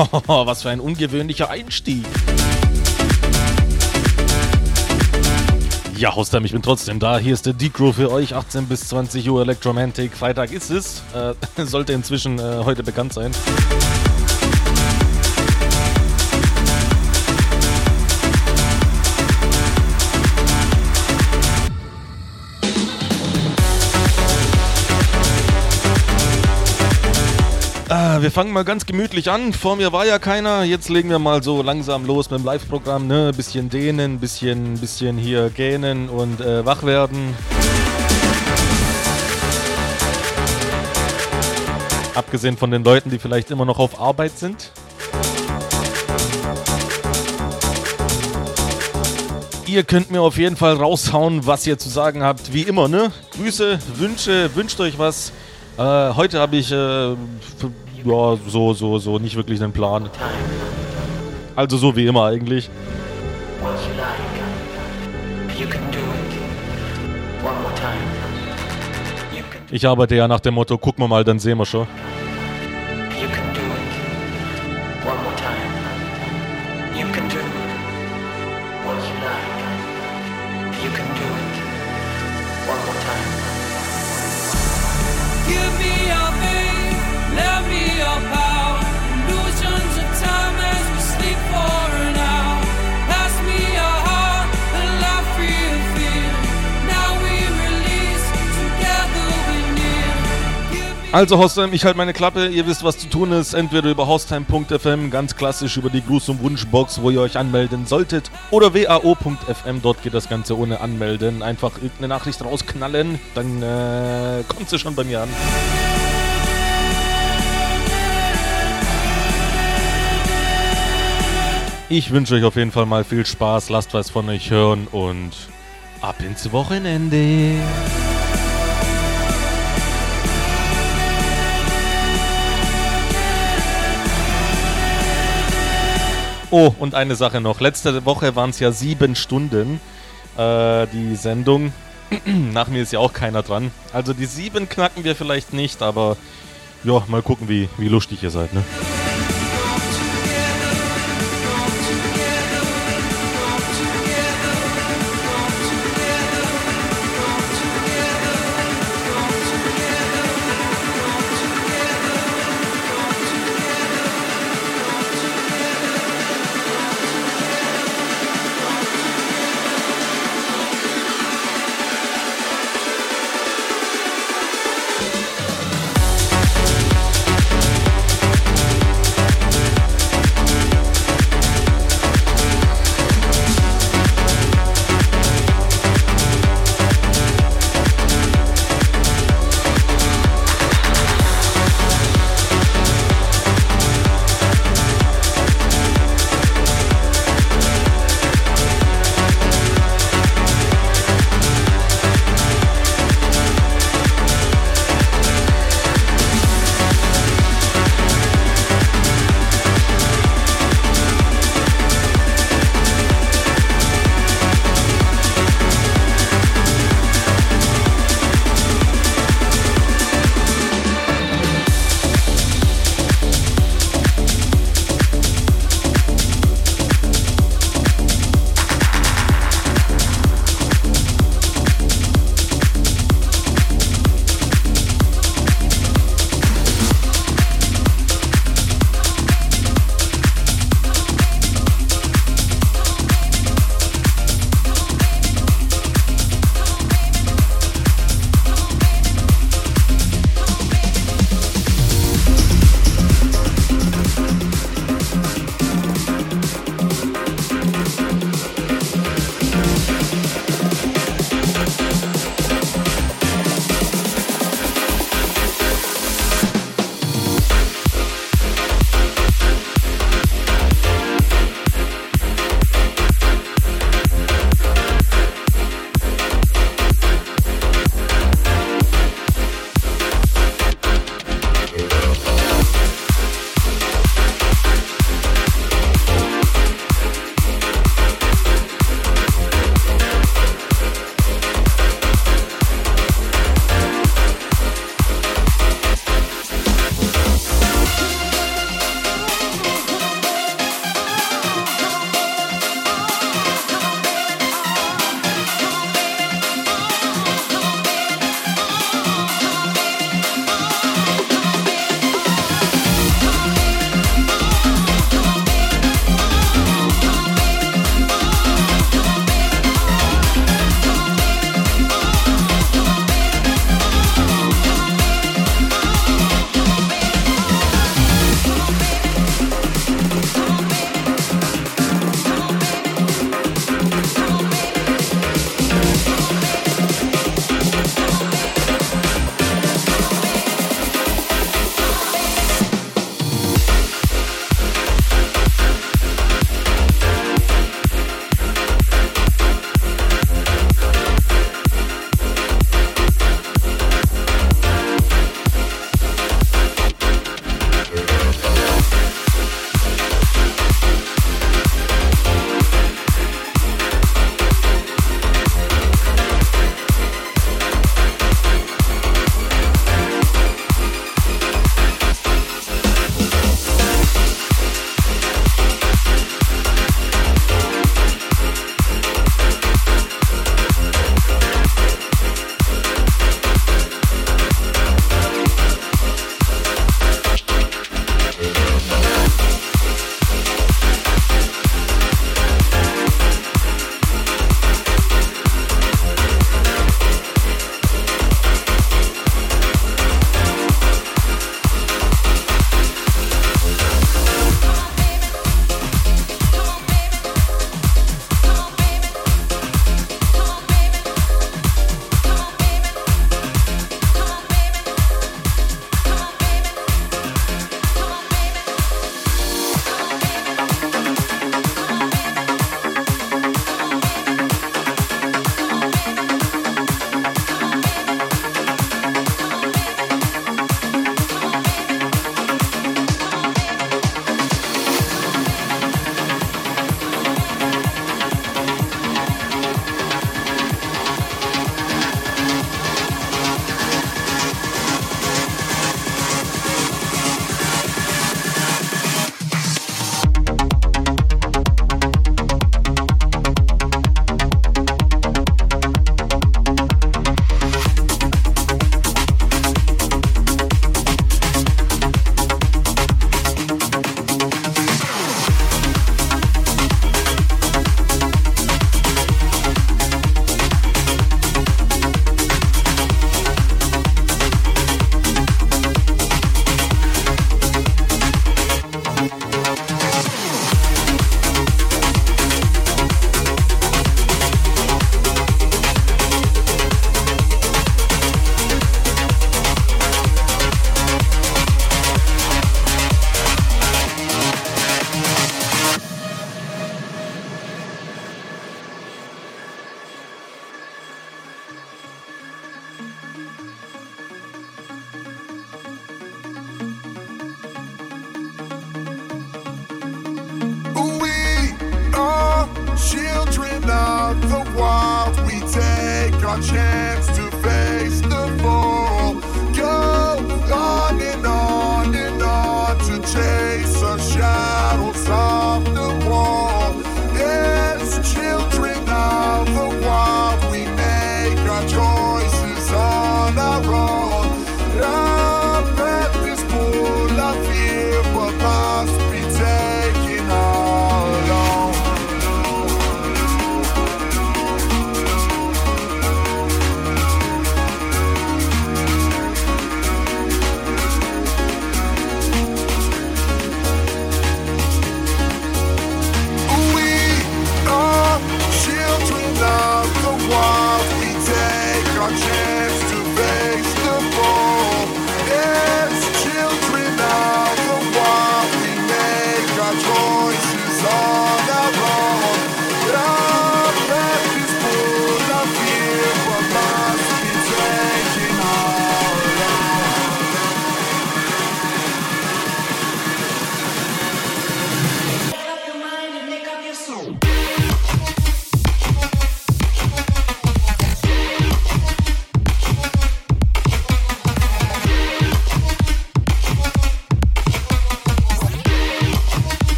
Was für ein ungewöhnlicher Einstieg. Ja, Hostam, ich bin trotzdem da. Hier ist der Decro für euch. 18 bis 20 Uhr Electromantic. Freitag ist es. Äh, sollte inzwischen äh, heute bekannt sein. Wir fangen mal ganz gemütlich an. Vor mir war ja keiner. Jetzt legen wir mal so langsam los mit dem Live-Programm. Ne? Bisschen dehnen, bisschen, bisschen hier gähnen und äh, wach werden. Abgesehen von den Leuten, die vielleicht immer noch auf Arbeit sind. Ihr könnt mir auf jeden Fall raushauen, was ihr zu sagen habt. Wie immer, ne? Grüße, Wünsche, wünscht euch was. Äh, heute habe ich äh, ja so, so, so nicht wirklich einen Plan. Also so wie immer eigentlich. Ich arbeite ja nach dem Motto, gucken wir mal, dann sehen wir schon. Also Hostheim, ich halte meine Klappe, ihr wisst, was zu tun ist. Entweder über hostheim.fm, ganz klassisch über die Gruß- und Wunschbox, wo ihr euch anmelden solltet. Oder wao.fm, dort geht das Ganze ohne Anmelden. Einfach irgendeine Nachricht rausknallen, dann äh, kommt sie schon bei mir an. Ich wünsche euch auf jeden Fall mal viel Spaß, lasst was von euch hören und ab ins Wochenende. Oh, und eine Sache noch. Letzte Woche waren es ja sieben Stunden, äh, die Sendung. Nach mir ist ja auch keiner dran. Also die sieben knacken wir vielleicht nicht, aber ja, mal gucken, wie, wie lustig ihr seid, ne?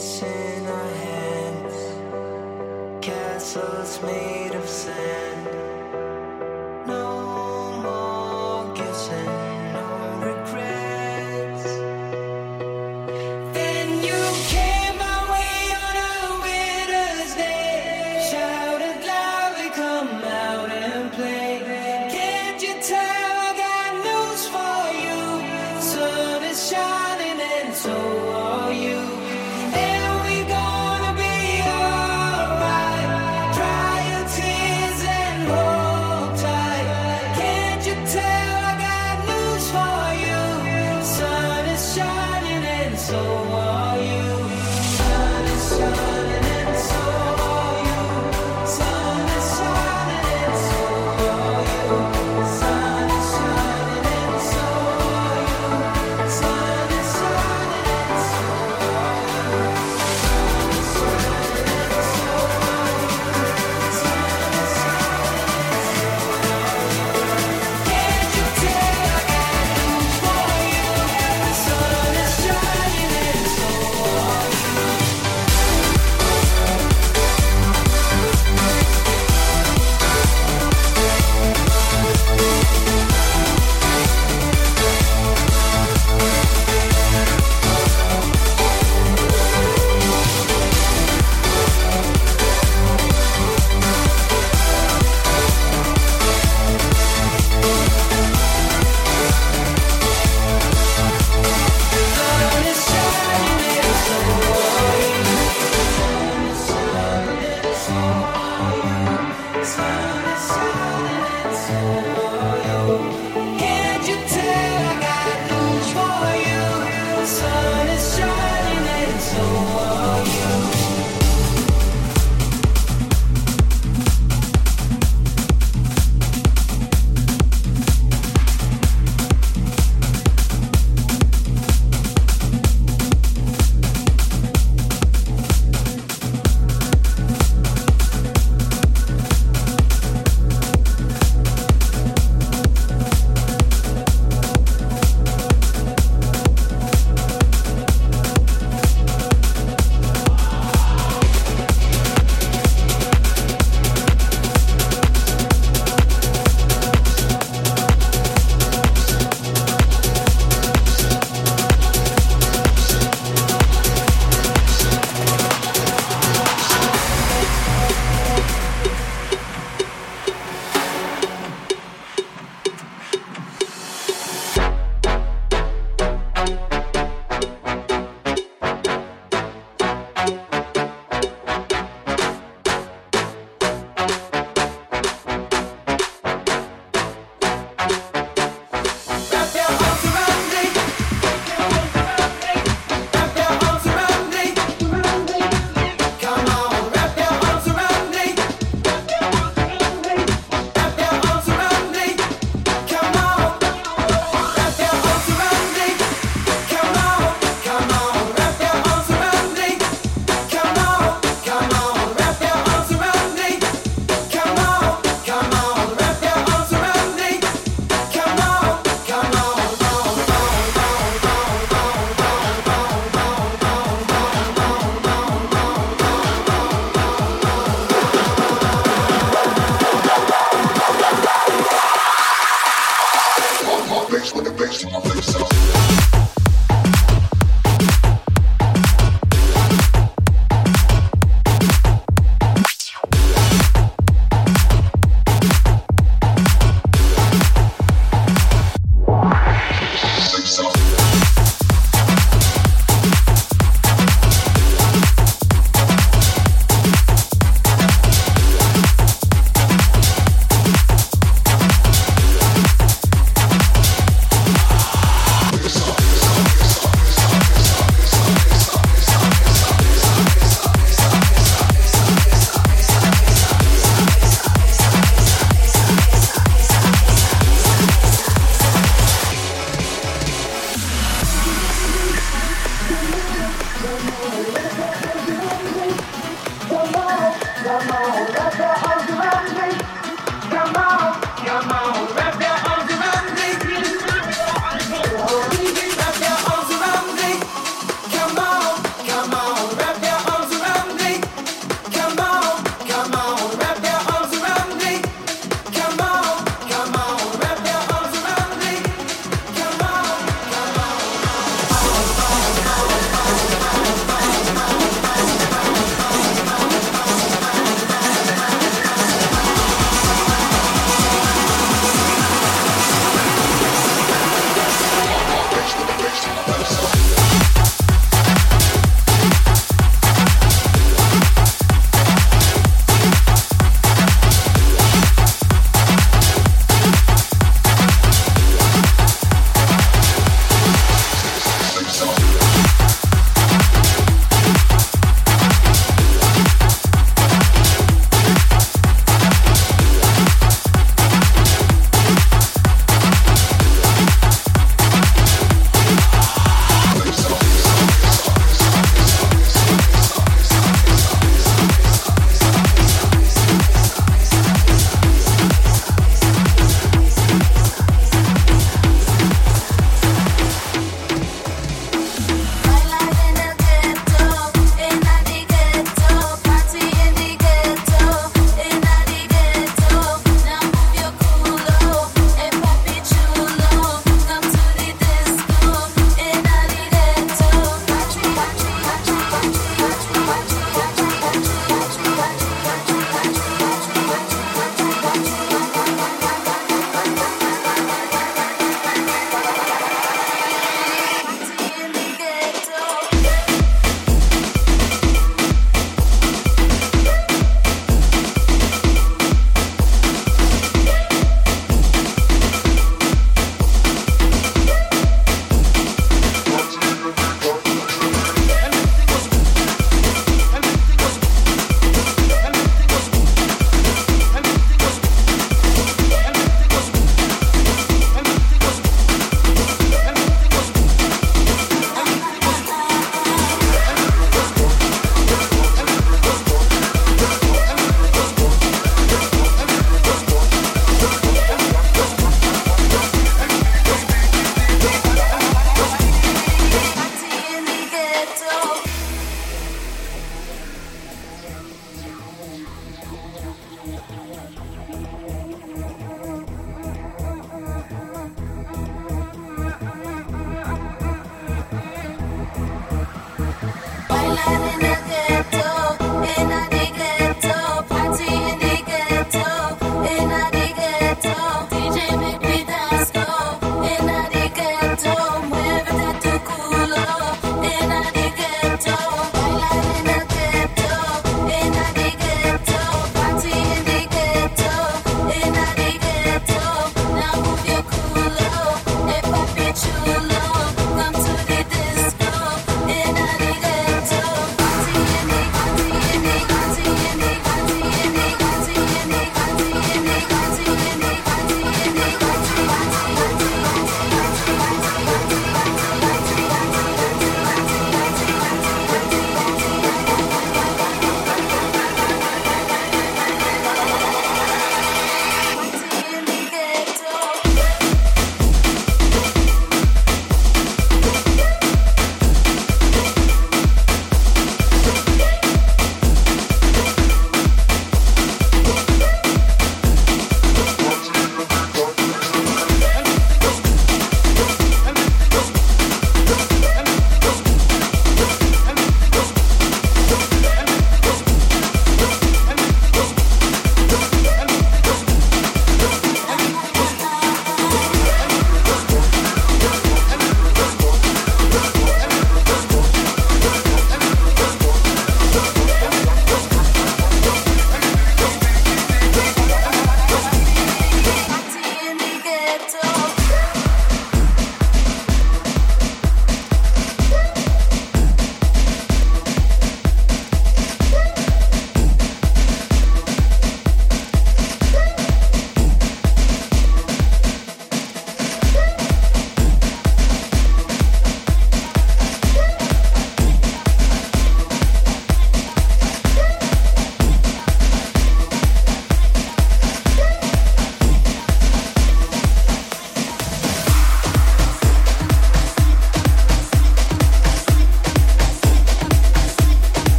in our hands. Castles made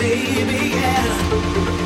baby, yeah.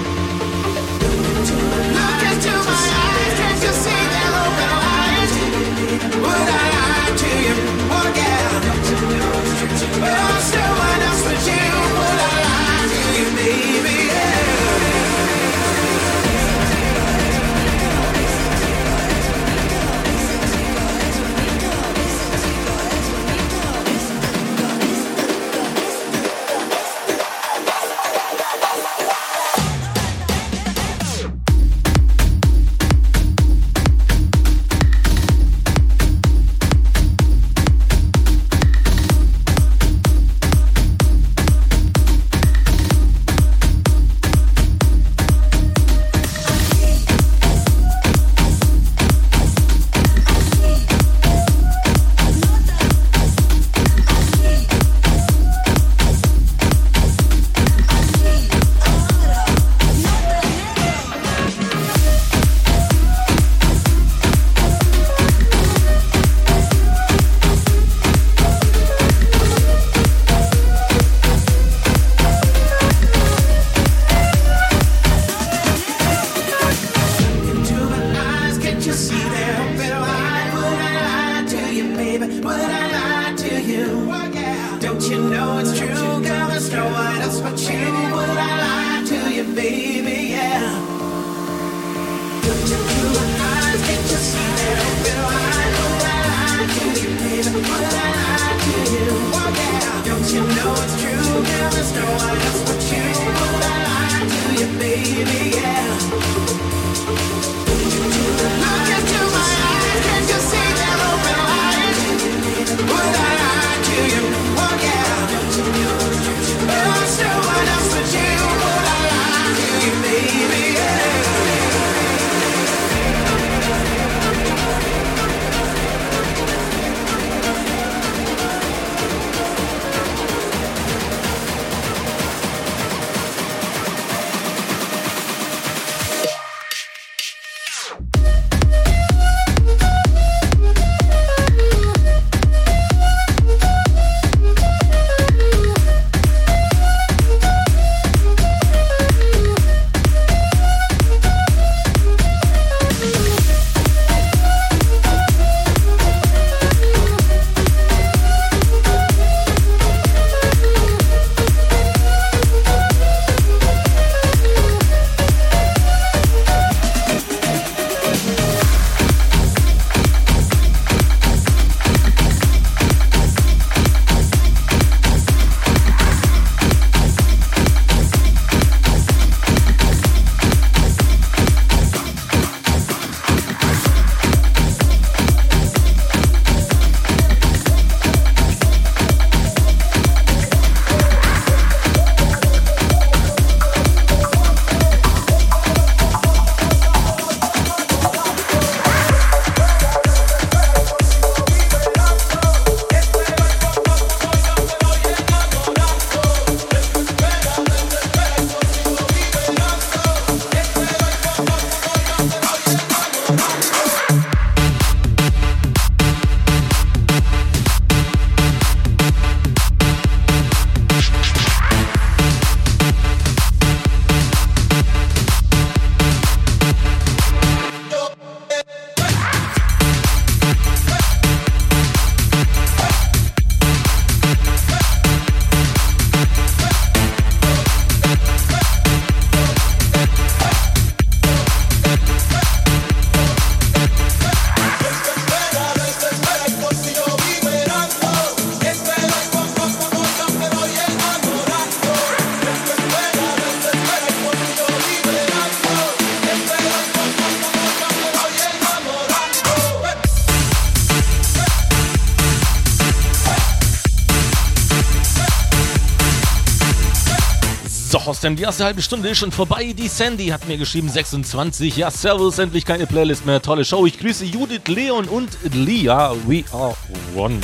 System. Die erste halbe Stunde ist schon vorbei. Die Sandy hat mir geschrieben, 26. Ja, Servus, endlich keine Playlist mehr. Tolle Show. Ich grüße Judith, Leon und Lia. We are one.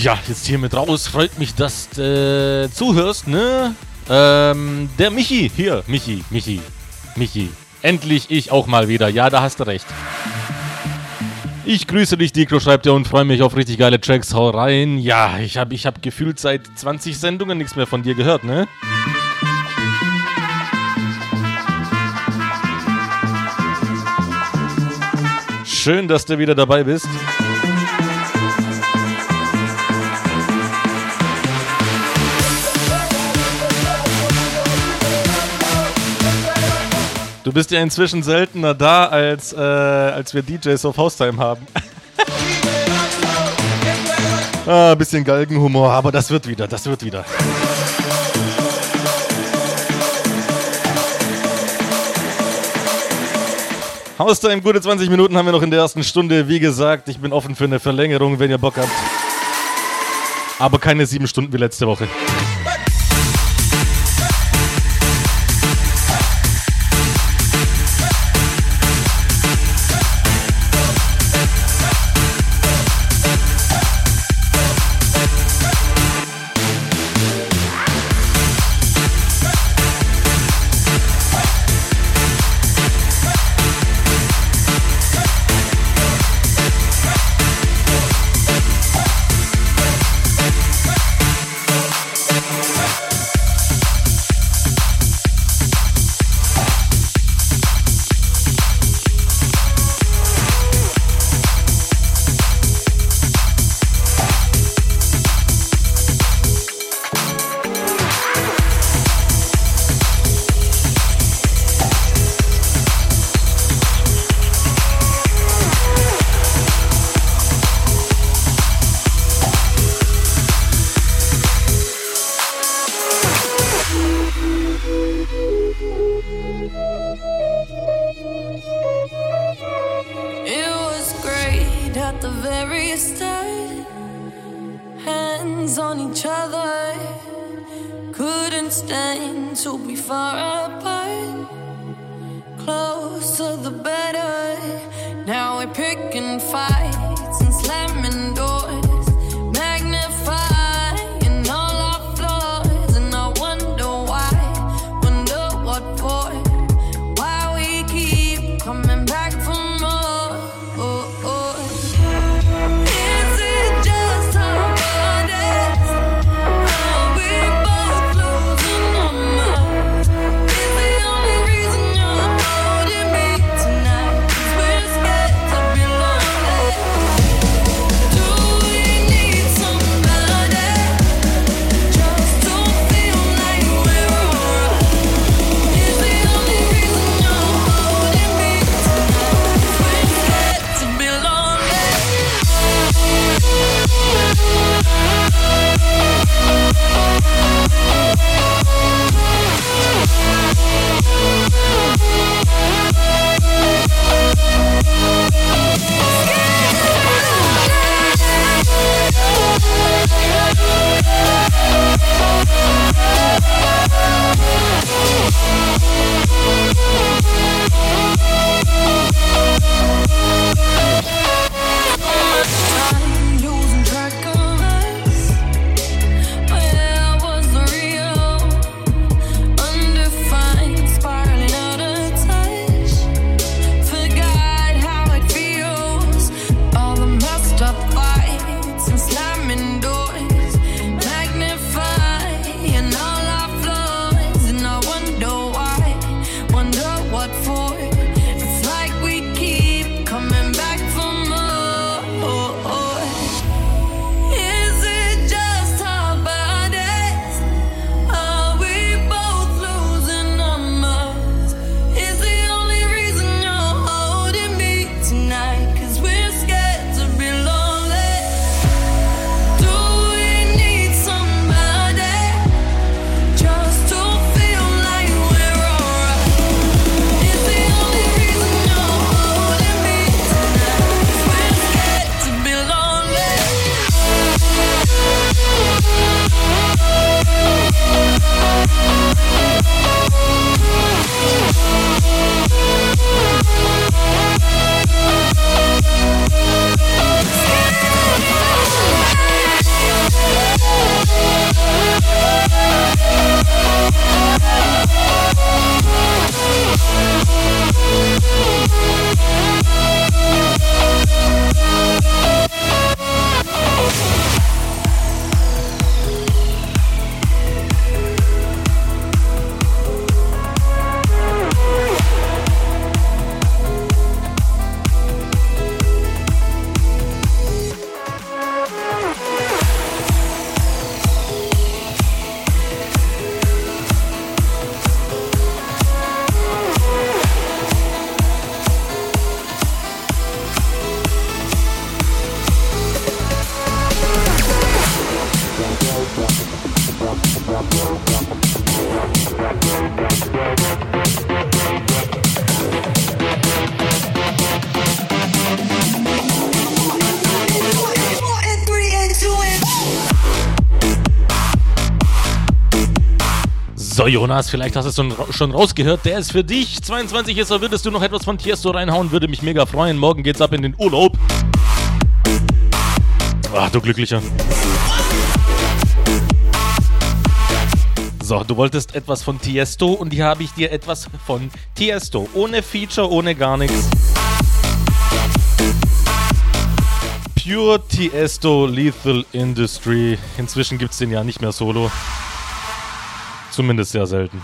Ja, jetzt hier mit raus. Freut mich, dass du äh, zuhörst, ne? Ähm, der Michi. Hier, Michi, Michi, Michi. Endlich ich auch mal wieder. Ja, da hast du recht. Ich grüße dich, Dikro, schreibt er und freue mich auf richtig geile Tracks. Hau rein. Ja, ich habe ich hab gefühlt seit 20 Sendungen nichts mehr von dir gehört, ne? Schön, dass du wieder dabei bist. Bist ja inzwischen seltener da, als, äh, als wir DJs auf Haustime haben. ah, bisschen Galgenhumor, aber das wird wieder, das wird wieder. Haustime, gute 20 Minuten haben wir noch in der ersten Stunde. Wie gesagt, ich bin offen für eine Verlängerung, wenn ihr Bock habt. Aber keine sieben Stunden wie letzte Woche. Jonas, vielleicht hast du es schon rausgehört. Der ist für dich. 22 ist er. Würdest du noch etwas von Tiesto reinhauen? Würde mich mega freuen. Morgen geht's ab in den Urlaub. Ach, du Glücklicher. So, du wolltest etwas von Tiesto und hier habe ich dir etwas von Tiesto. Ohne Feature, ohne gar nichts. Pure Tiesto Lethal Industry. Inzwischen gibt es den ja nicht mehr solo. Zumindest sehr selten.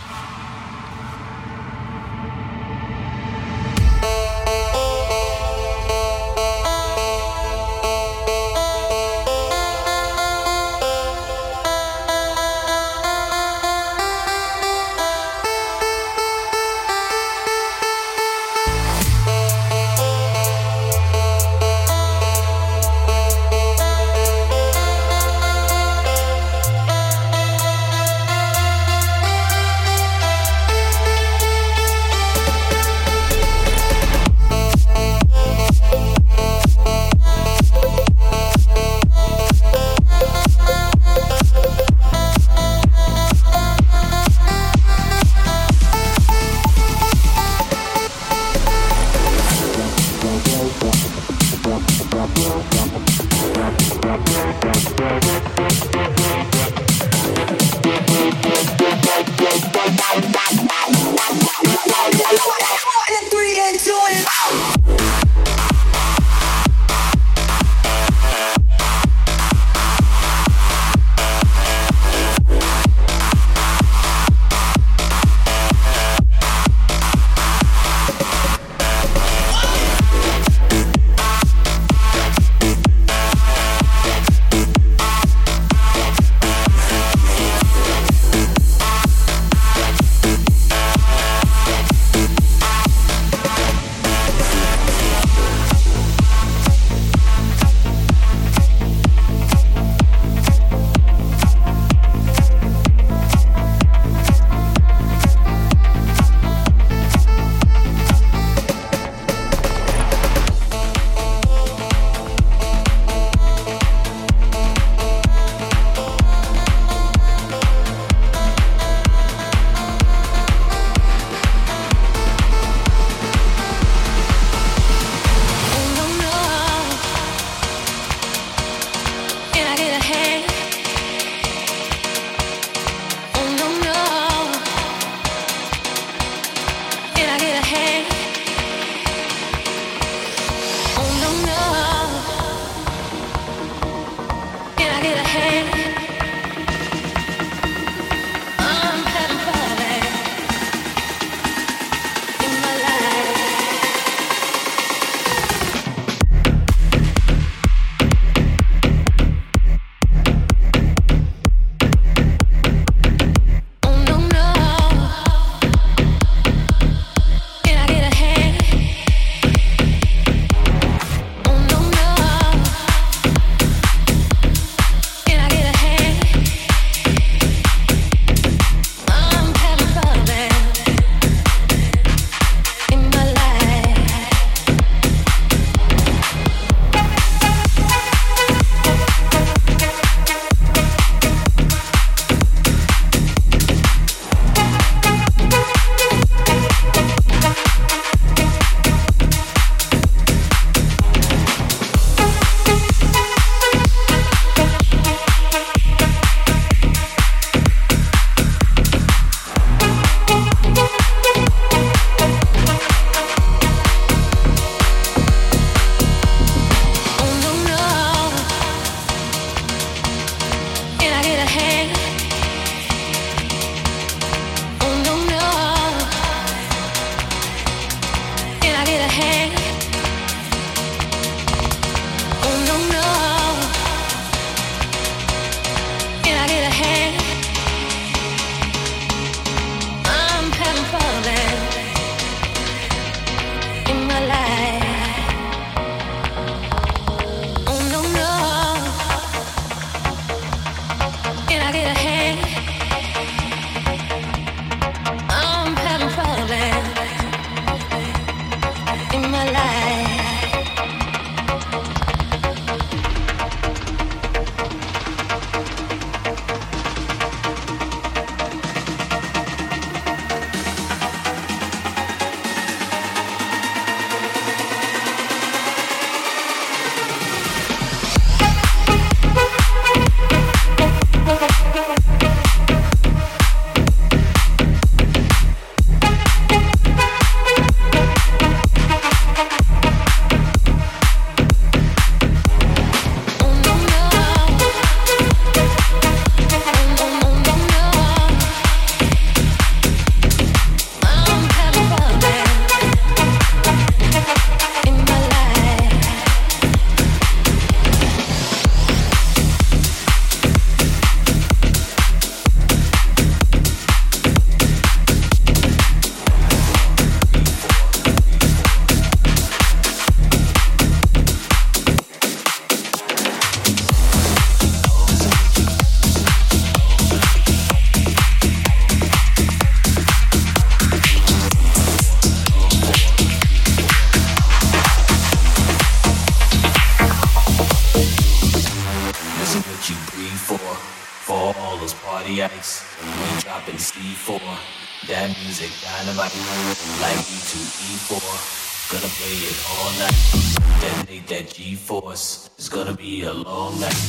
It all night. Detonate that G-force. It's gonna be a long night.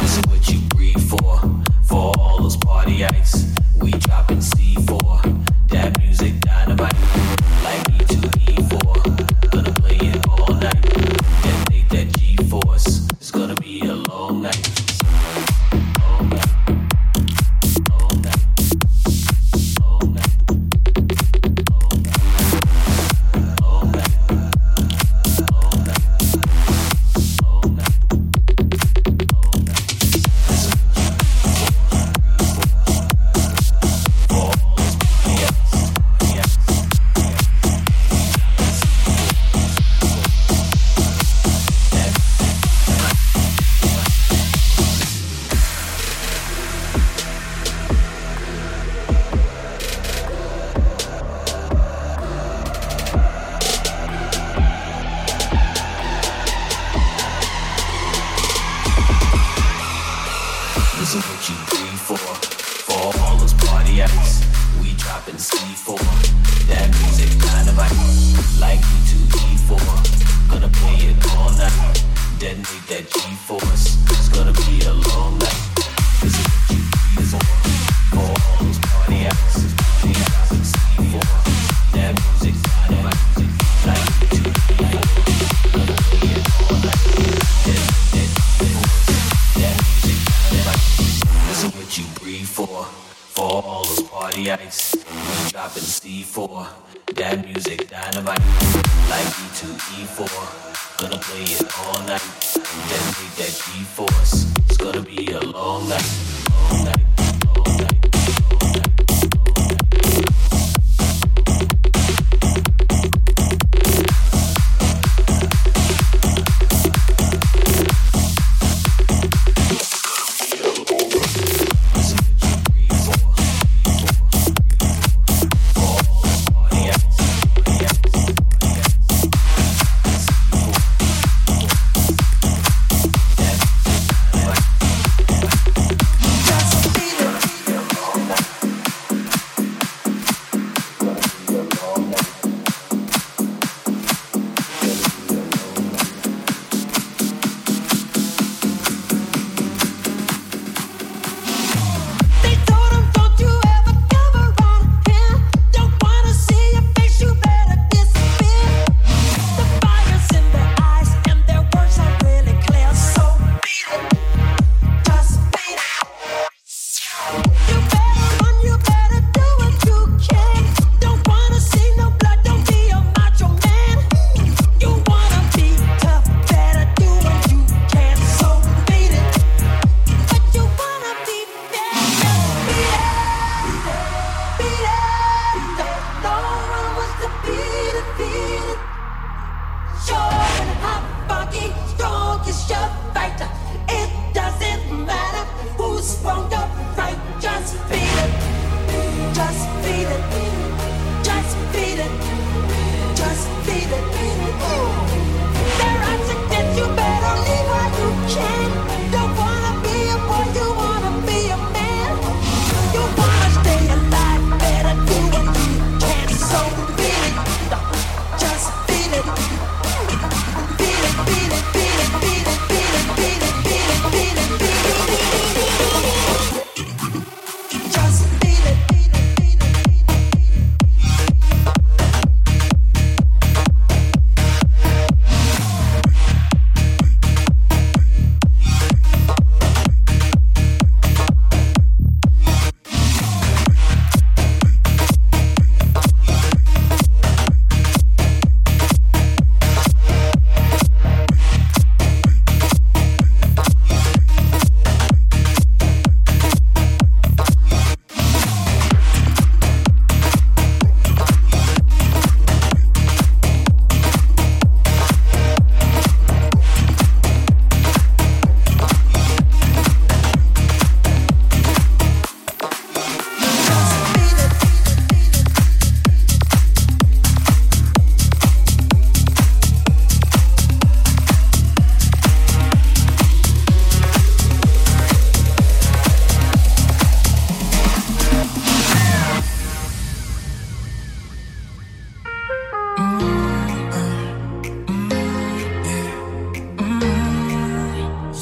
This is what you breathe for. For all those party ites. We dropping C4. That music dynamite,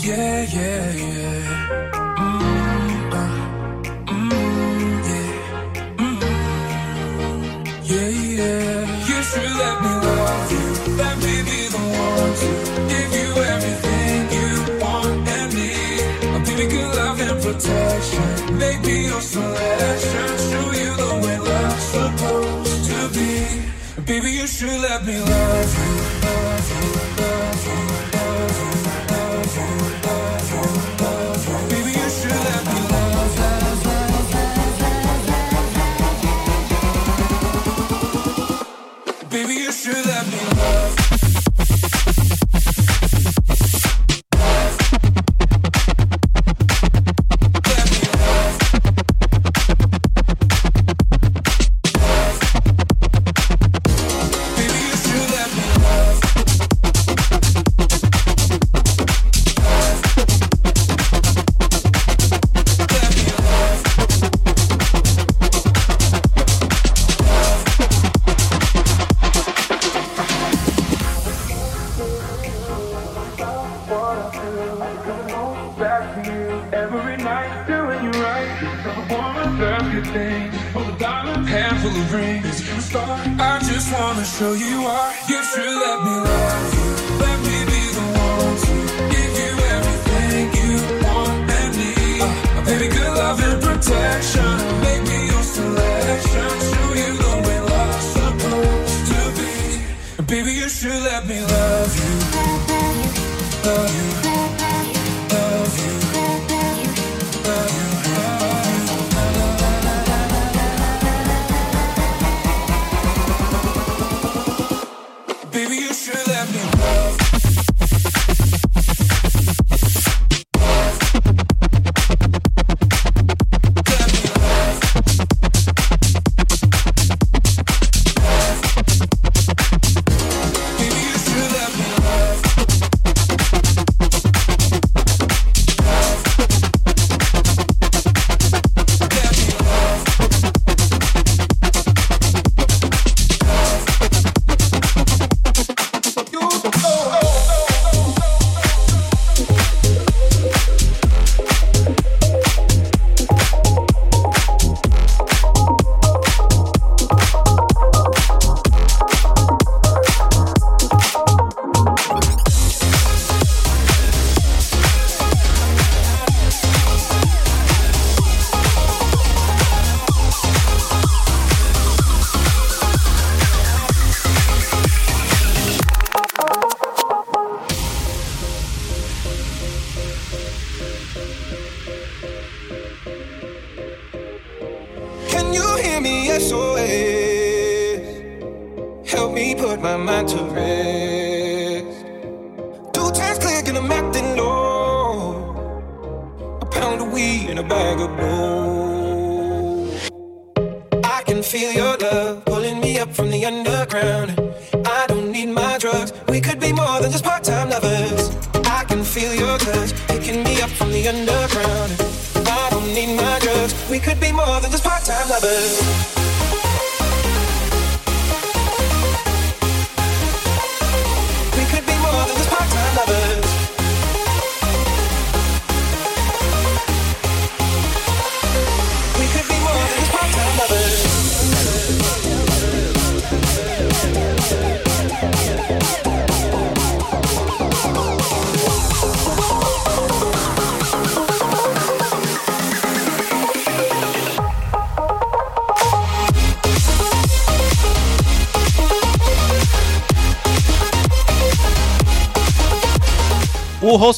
Yeah, yeah, yeah. Mm, uh, mm, yeah. Mm, yeah, yeah. You should let me love you. Let me be the one to give you everything you want and need. I'll give you good love and protection. maybe me your selection. Show you the way love's supposed to be. Baby, you should let me love you.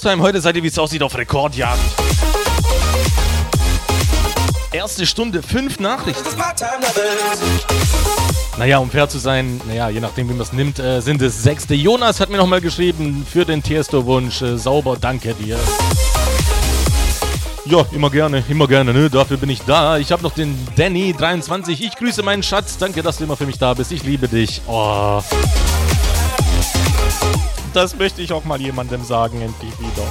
Showtime. Heute seid ihr, wie es aussieht, auf Rekordjagd. Erste Stunde, fünf Nachrichten. Naja, um fair zu sein, naja, je nachdem, wie man es nimmt, äh, sind es sechste. Jonas hat mir nochmal geschrieben für den Tiesto-Wunsch. Äh, sauber, danke dir. Ja, immer gerne, immer gerne, ne? Dafür bin ich da. Ich habe noch den Danny23. Ich grüße meinen Schatz. Danke, dass du immer für mich da bist. Ich liebe dich. Oh. Das möchte ich auch mal jemandem sagen, endlich wieder.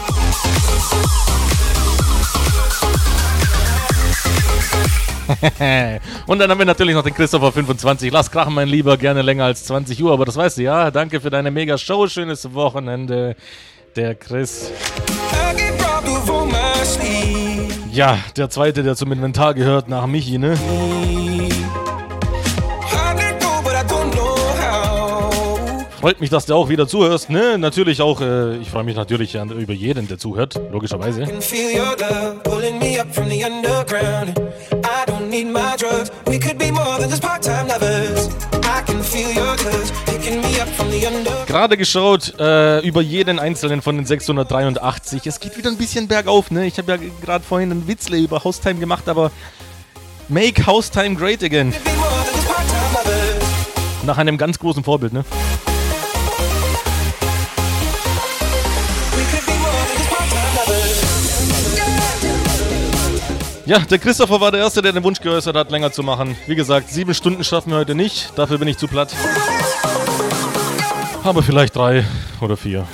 und dann haben wir natürlich noch den Christopher 25. Lass krachen, mein Lieber, gerne länger als 20 Uhr, aber das weißt du ja. Danke für deine mega Show. Schönes Wochenende, der Chris. Ja, der zweite, der zum Inventar gehört nach Michi, ne? Freut mich, dass du auch wieder zuhörst. Ne? Natürlich auch, äh, ich freue mich natürlich über jeden, der zuhört, logischerweise. Gerade geschaut äh, über jeden einzelnen von den 683. Es geht wieder ein bisschen bergauf, ne? Ich habe ja gerade vorhin einen Witzle über Haustime gemacht, aber Make Haustime Great Again. Nach einem ganz großen Vorbild, ne? Ja, der Christopher war der Erste, der den Wunsch geäußert hat, länger zu machen. Wie gesagt, sieben Stunden schaffen wir heute nicht. Dafür bin ich zu platt. Aber vielleicht drei oder vier.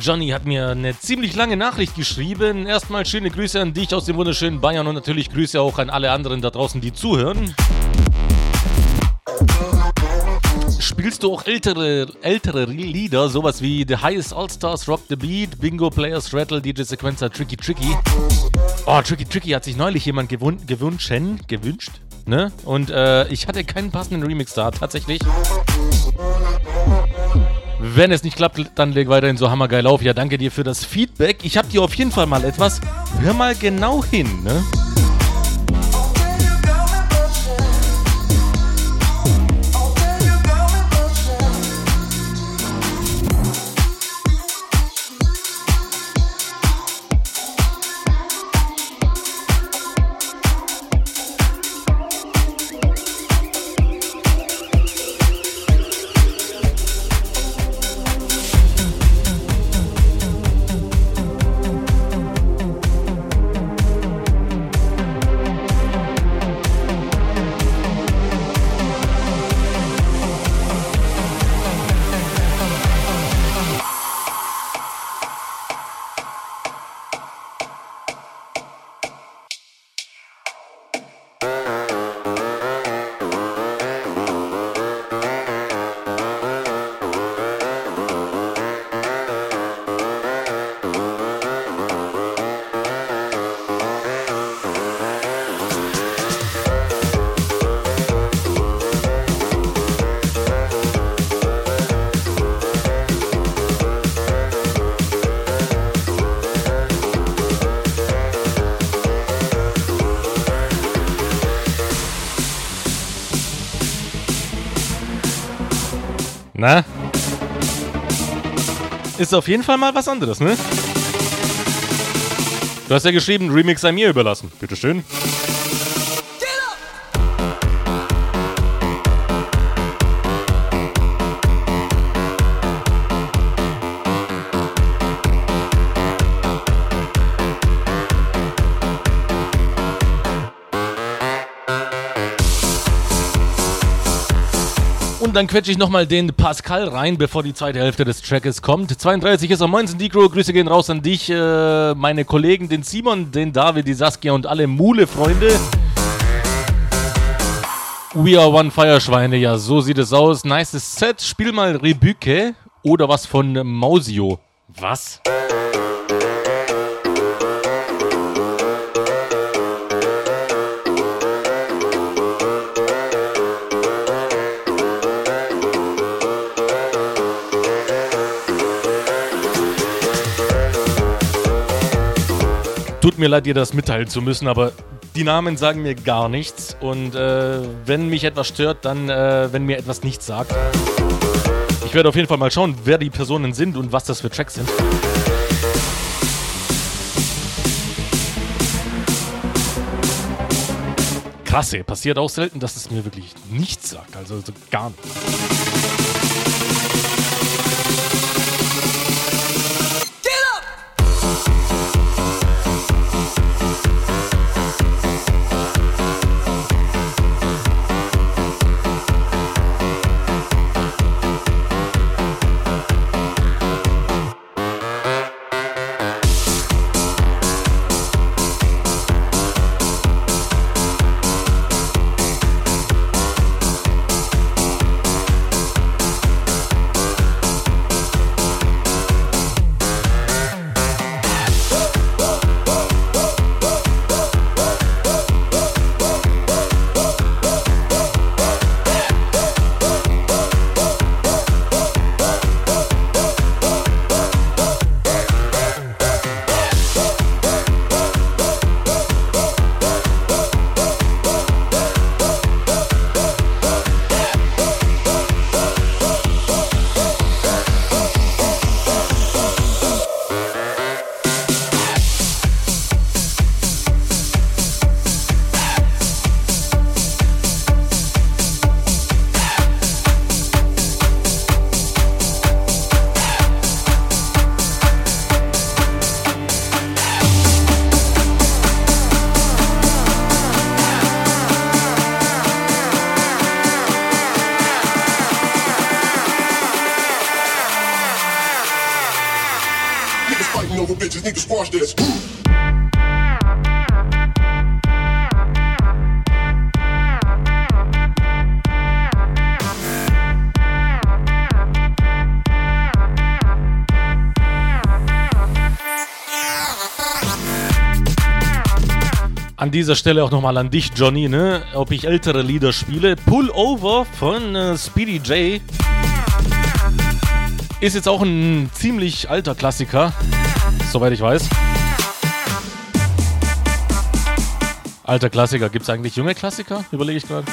Johnny hat mir eine ziemlich lange Nachricht geschrieben. Erstmal schöne Grüße an dich aus dem wunderschönen Bayern und natürlich Grüße auch an alle anderen da draußen, die zuhören. Spielst du auch ältere, ältere Lieder, sowas wie The Highest All-Stars, Rock the Beat, Bingo Players, Rattle, DJ Sequencer, Tricky Tricky? Oh, Tricky Tricky hat sich neulich jemand gewun gewünscht, gewünscht, ne? Und äh, ich hatte keinen passenden Remix da, tatsächlich. Wenn es nicht klappt, dann leg weiterhin so hammergeil auf. Ja, danke dir für das Feedback. Ich hab dir auf jeden Fall mal etwas. Hör mal genau hin, ne? Ist auf jeden Fall mal was anderes, ne? Du hast ja geschrieben, Remix sei mir überlassen. Bitteschön. Und dann quetsche ich nochmal den Pascal rein, bevor die zweite Hälfte des Trackes kommt. 32 ist am 19. Decro. Grüße gehen raus an dich, äh, meine Kollegen, den Simon, den David, die Saskia und alle Mule-Freunde. We are one Feierschweine, ja, so sieht es aus. Nices Set. Spiel mal Rebüke oder was von Mausio. Was? Tut mir leid, dir das mitteilen zu müssen, aber die Namen sagen mir gar nichts. Und äh, wenn mich etwas stört, dann, äh, wenn mir etwas nichts sagt. Ich werde auf jeden Fall mal schauen, wer die Personen sind und was das für Tracks sind. Krasse, passiert auch selten, dass es mir wirklich nichts sagt. Also so gar nichts. an dieser Stelle auch nochmal an dich, Johnny, ne? ob ich ältere Lieder spiele. Pullover von äh, Speedy J. Ist jetzt auch ein ziemlich alter Klassiker, soweit ich weiß. Alter Klassiker, gibt es eigentlich junge Klassiker? Überlege ich gerade.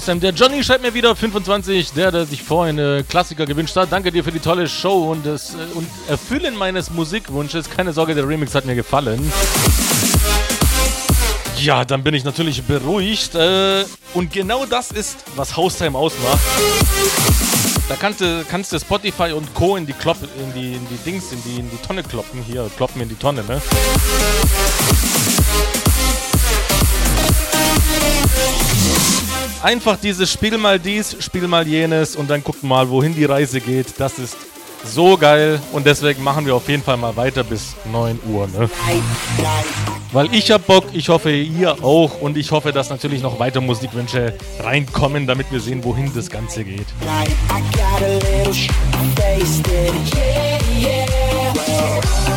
Sam, der Johnny schreibt mir wieder 25, der, der sich vorhin äh, Klassiker gewünscht hat. Danke dir für die tolle Show und das äh, und Erfüllen meines Musikwunsches. Keine Sorge, der Remix hat mir gefallen. Ja, dann bin ich natürlich beruhigt. Äh, und genau das ist, was Haustime ausmacht. Da kannst du, kannst du Spotify und Co. in die Klopp, in die, in die Dings, in die, in die Tonne kloppen. Hier, kloppen in die Tonne, ne? Einfach dieses Spiel mal dies, Spiel mal jenes und dann gucken mal, wohin die Reise geht. Das ist so geil und deswegen machen wir auf jeden Fall mal weiter bis 9 Uhr. Ne? Weil ich hab Bock, ich hoffe ihr auch und ich hoffe, dass natürlich noch weitere Musikwünsche reinkommen, damit wir sehen, wohin das Ganze geht. I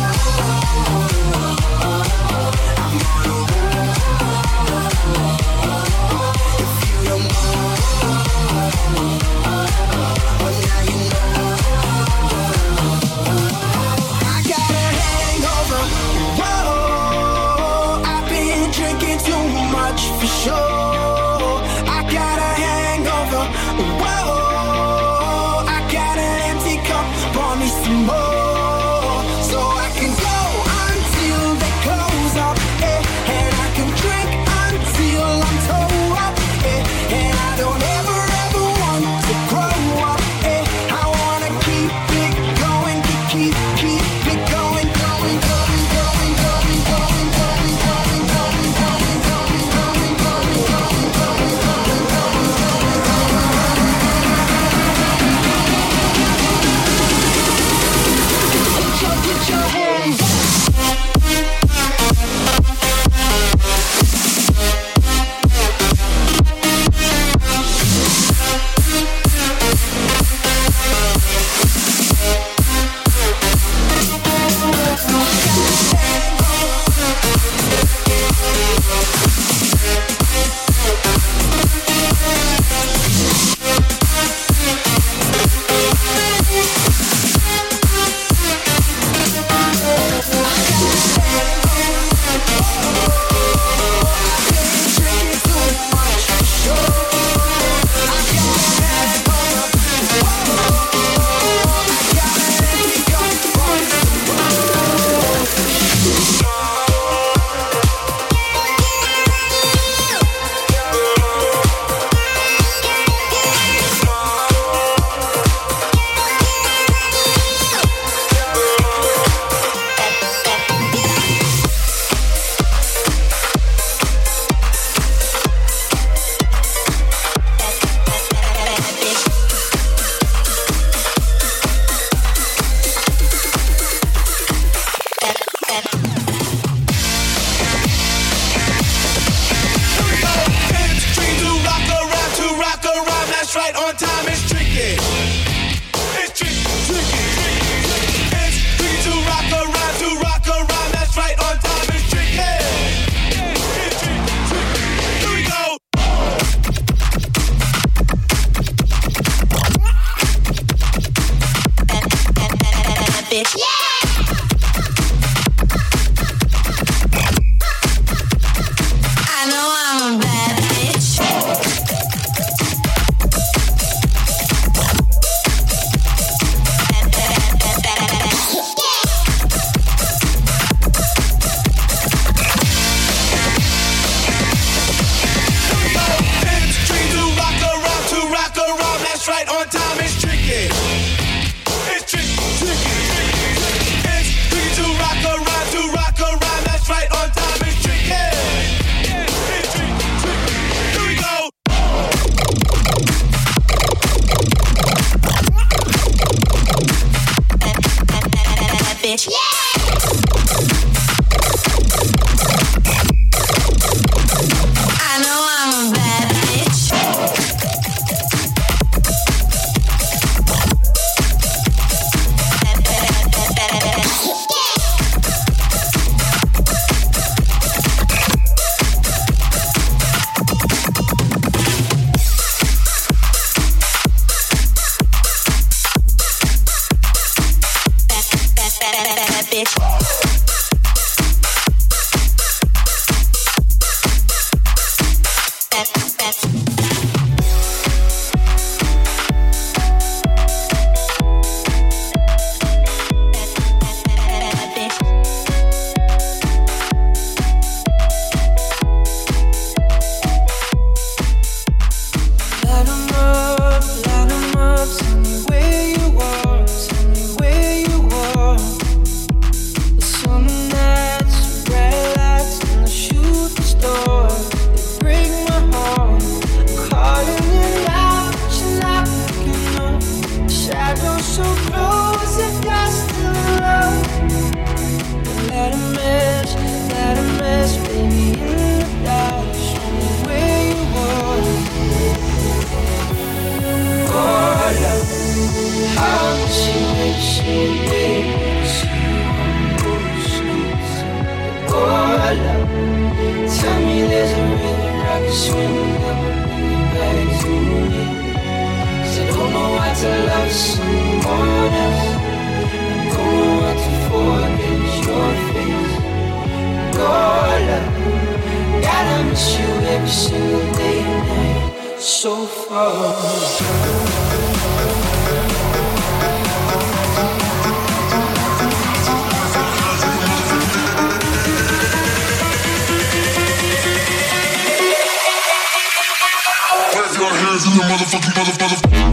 your hands in the motherfucking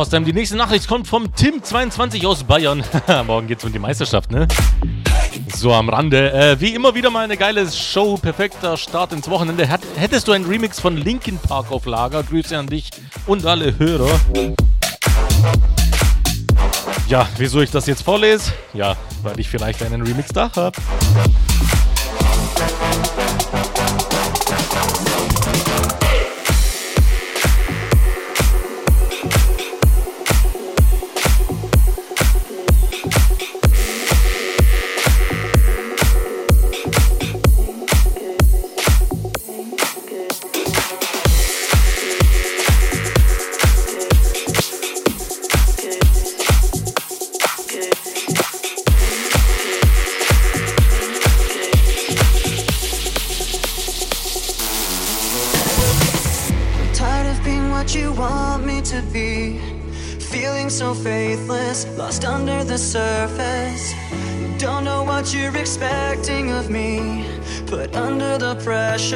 Hostheim, die nächste Nachricht kommt vom Tim22 aus Bayern. Morgen geht's um die Meisterschaft, ne? So am Rande. Äh, wie immer wieder mal eine geile Show. Perfekter Start ins Wochenende. Hat, hättest du einen Remix von Linkin Park auf Lager? Grüße an dich und alle Hörer. Ja, wieso ich das jetzt vorlese? Ja, weil ich vielleicht einen Remix da habe.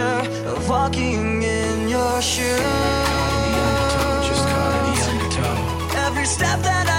pleasure of walking in your shoes. Caught in the undertow, just caught in the undertow. Every step that I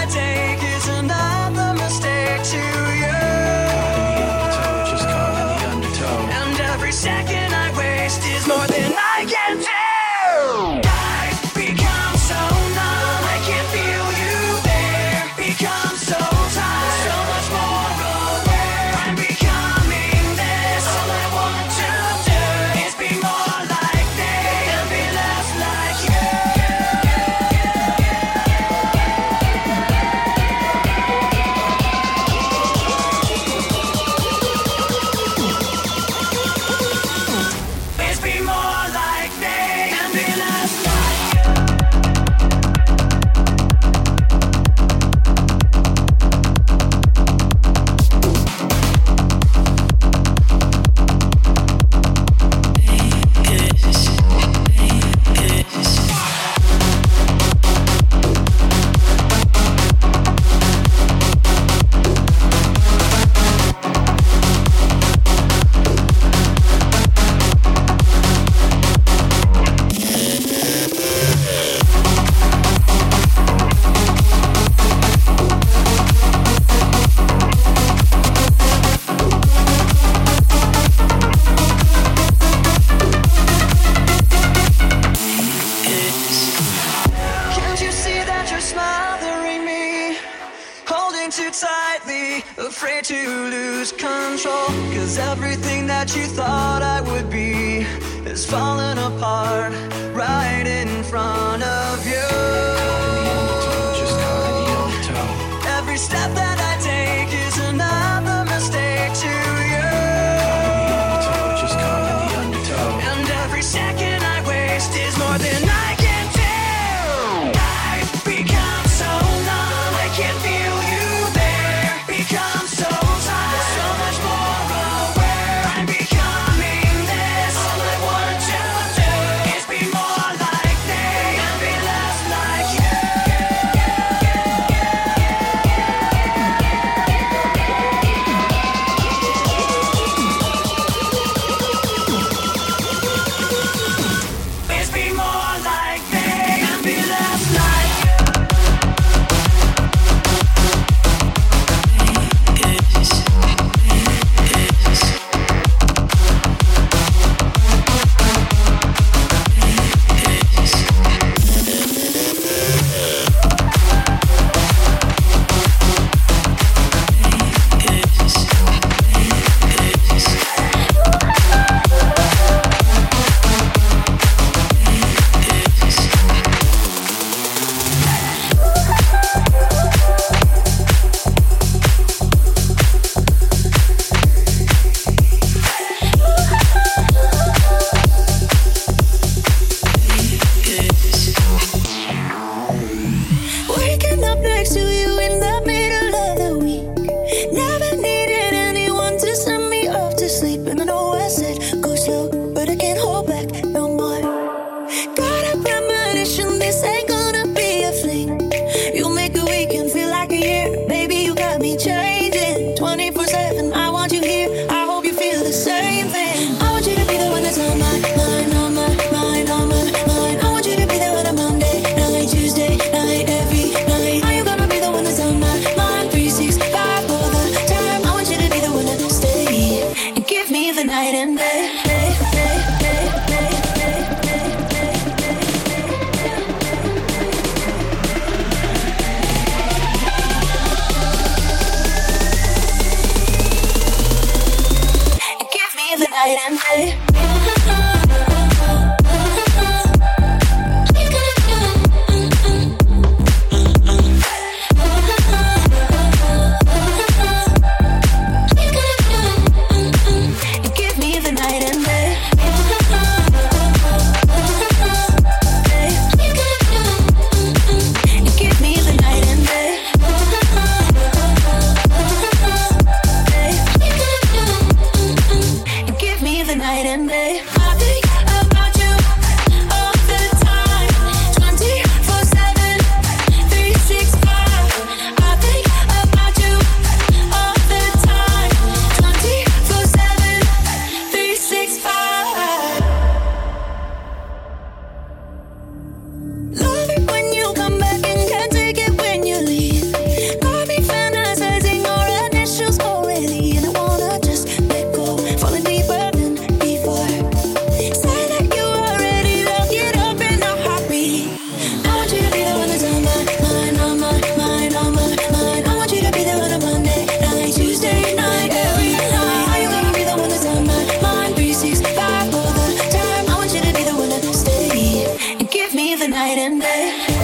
night and day.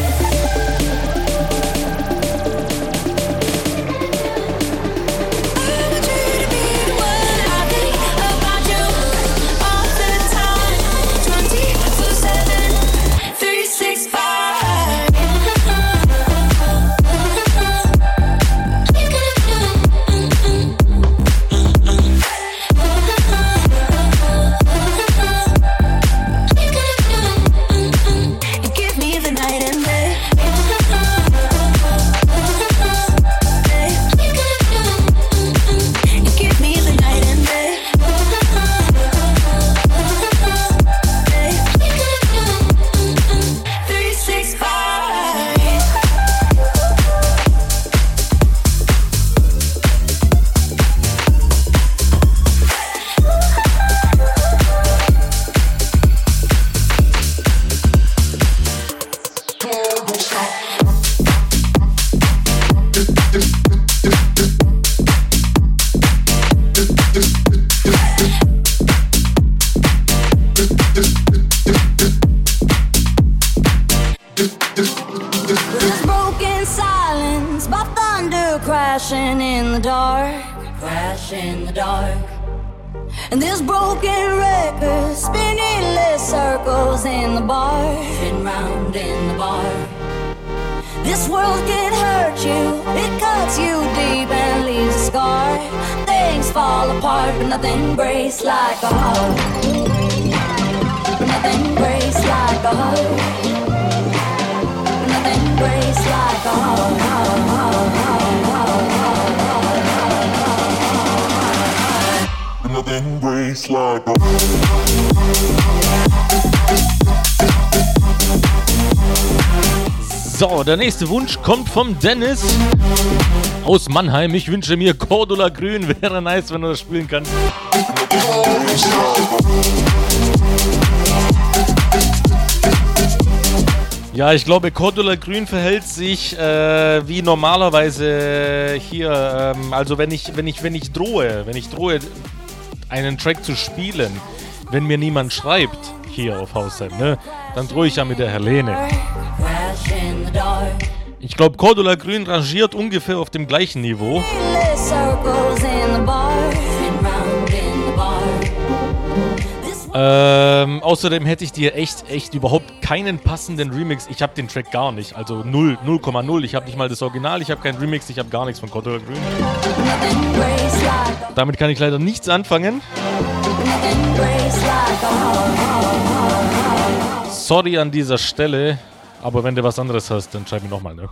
Nächste Wunsch kommt vom Dennis aus Mannheim. Ich wünsche mir Cordula Grün. Wäre nice, wenn du das spielen kannst. Ja, ich glaube, Cordula Grün verhält sich äh, wie normalerweise hier. Ähm, also wenn ich, wenn ich, wenn ich drohe, wenn ich drohe, einen Track zu spielen, wenn mir niemand schreibt hier auf Hausheim, ne, dann drohe ich ja mit der Helene. Ich glaube, Cordula Grün rangiert ungefähr auf dem gleichen Niveau. Ähm, außerdem hätte ich dir echt, echt überhaupt keinen passenden Remix. Ich habe den Track gar nicht, also 0, 0,0. Ich habe nicht mal das Original, ich habe keinen Remix, ich habe gar nichts von Cordula a, Damit kann ich leider nichts anfangen. Sorry an dieser Stelle, aber wenn du was anderes hast, dann schreib mir nochmal, ne?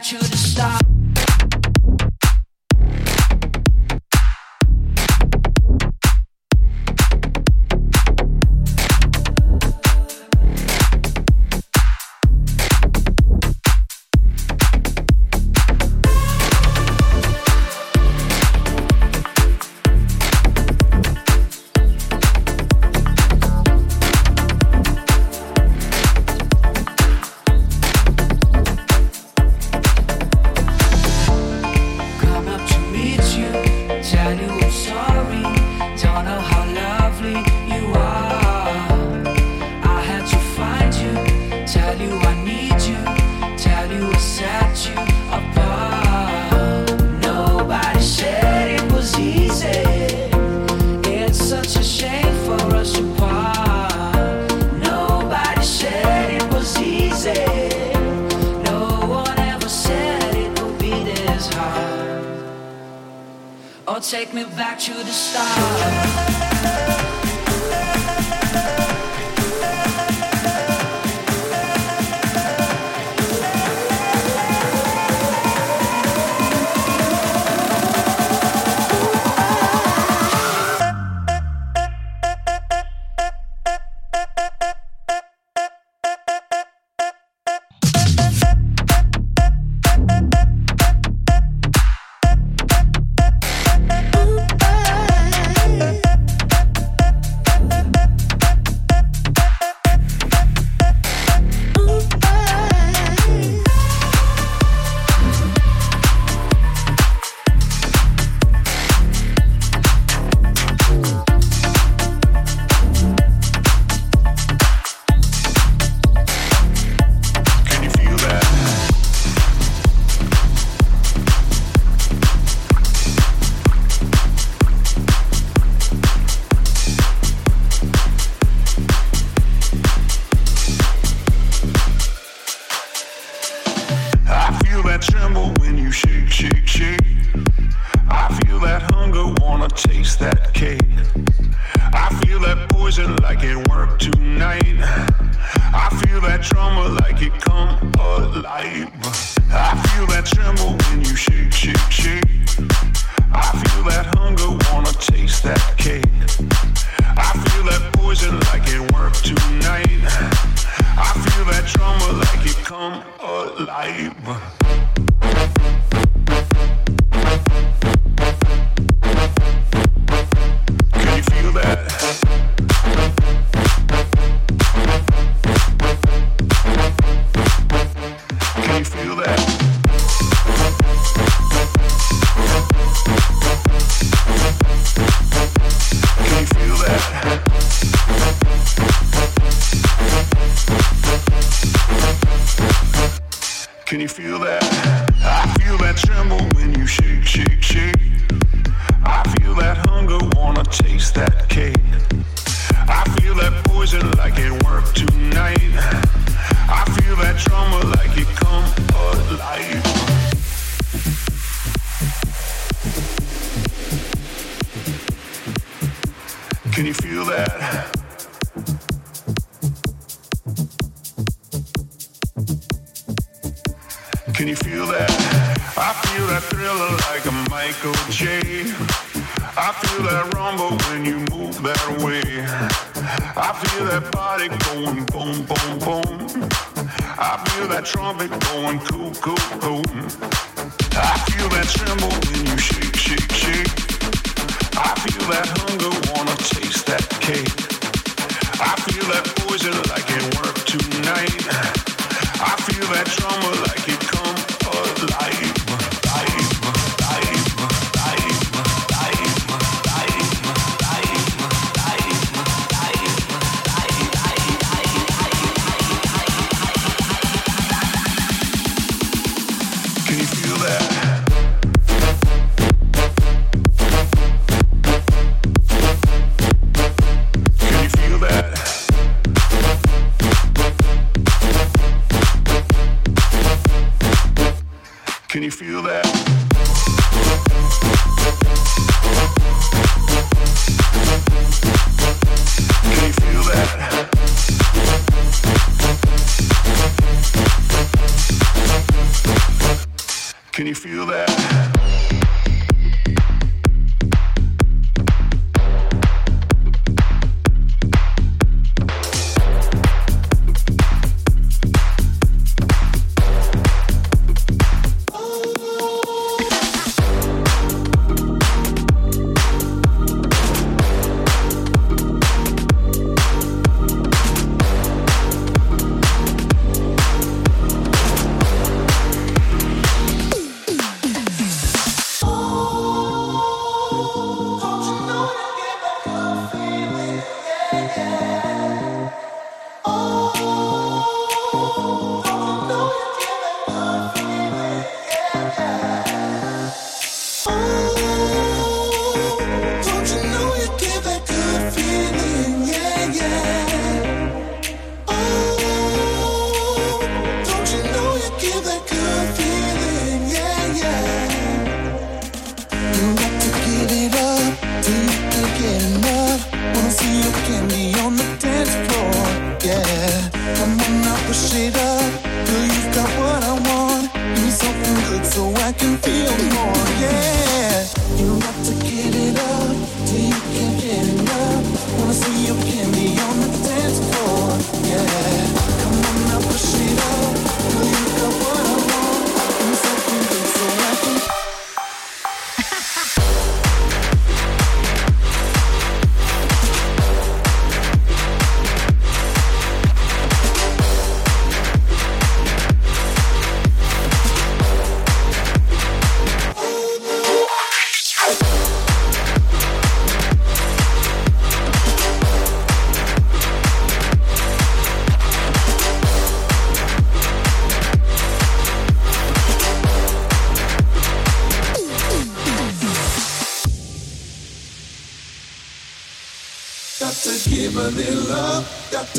got you to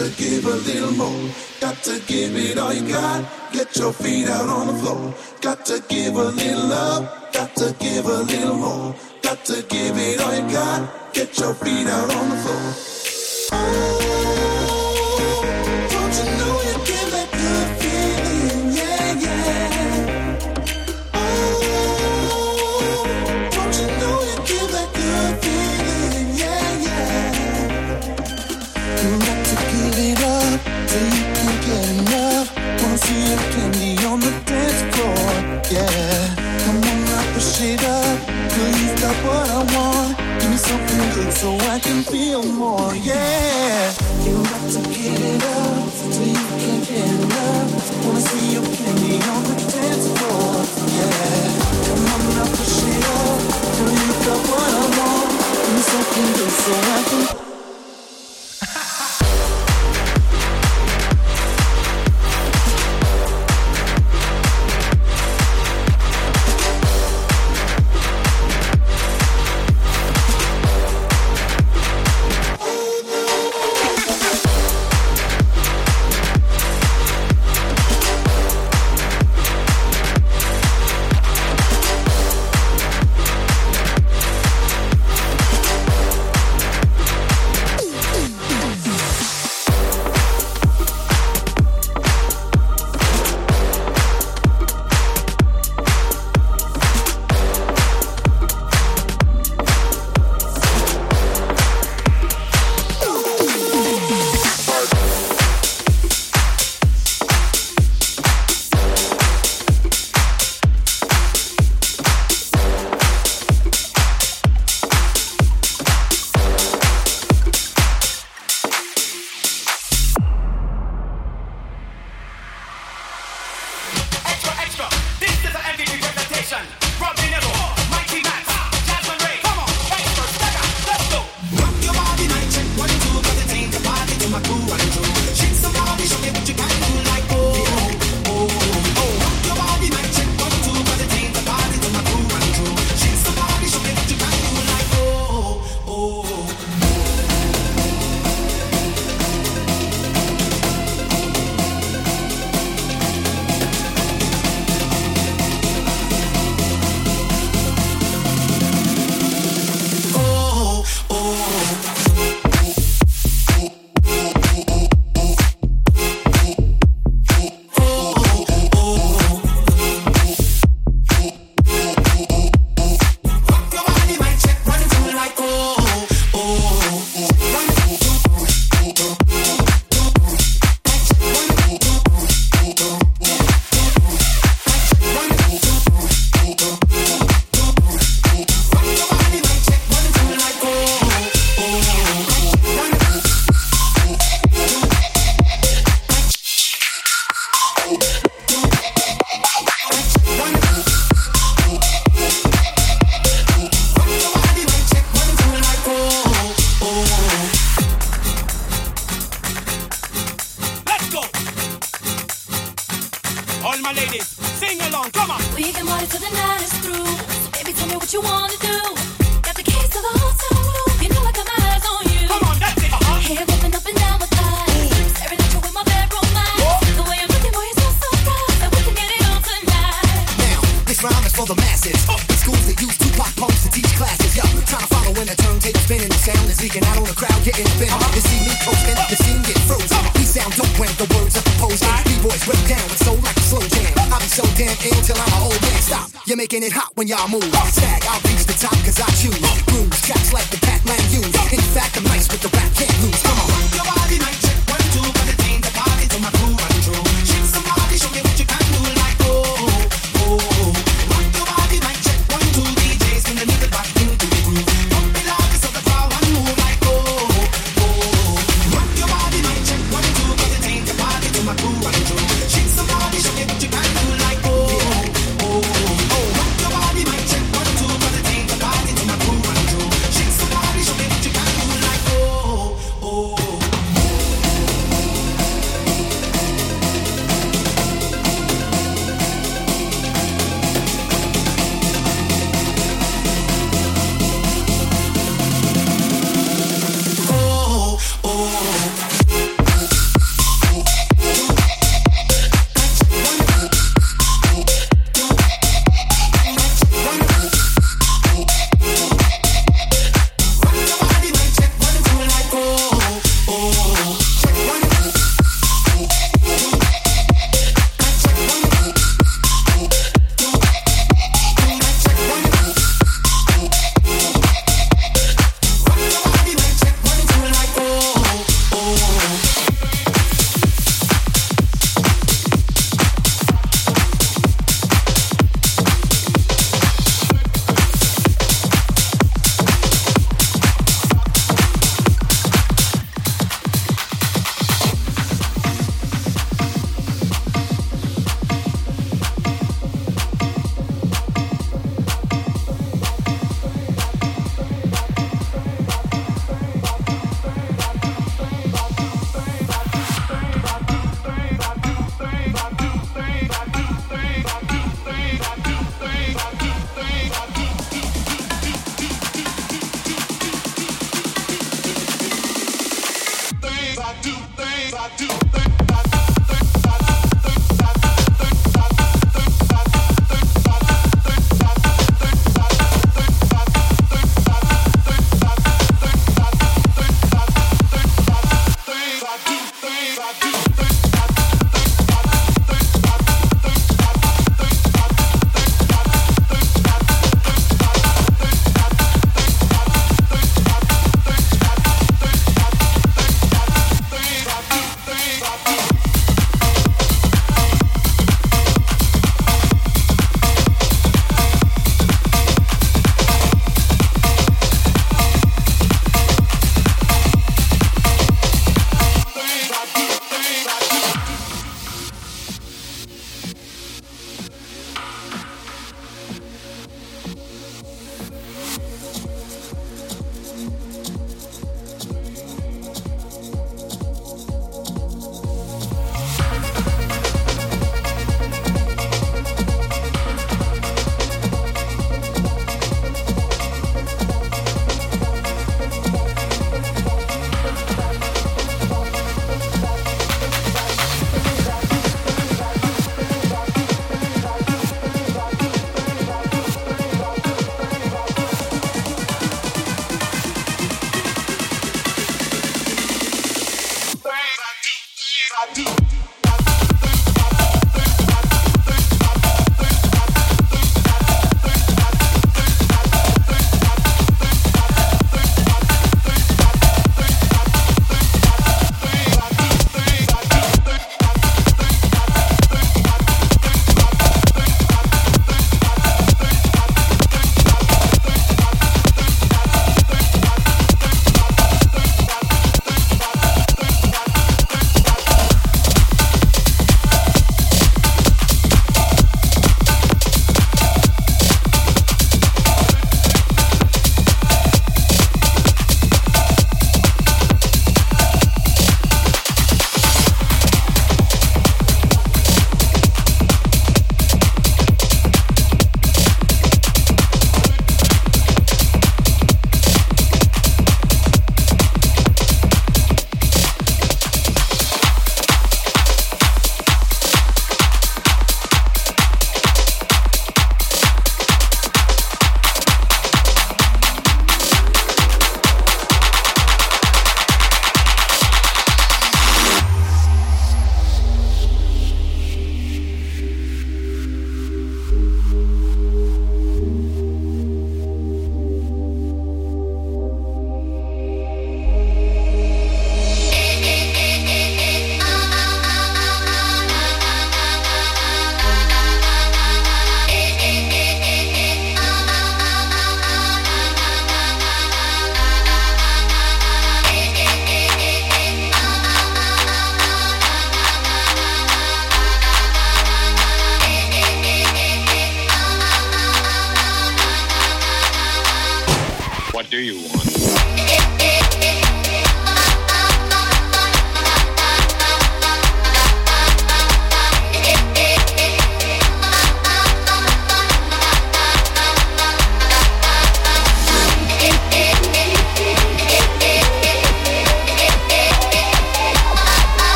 Again. For the masses. The schools that use Tupac pumps to teach classes. Yo, trying to follow when the turntable spinning, the sound is leaking out on the crowd, getting spin. You see me coasting, the scene get frozen. Uh-huh. We sound dope when the words are proposed. B-boys break down with soul like a slow jam. I'll be so damn ill till I'm an old man. Stop, you're making it hot when y'all move. Uh-huh. Stag, I'll reach the top cause I choose. Uh-huh. Grooves, tracks like the Pac-Man use. In fact, I'm nice with the rap, can't lose. Come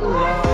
更。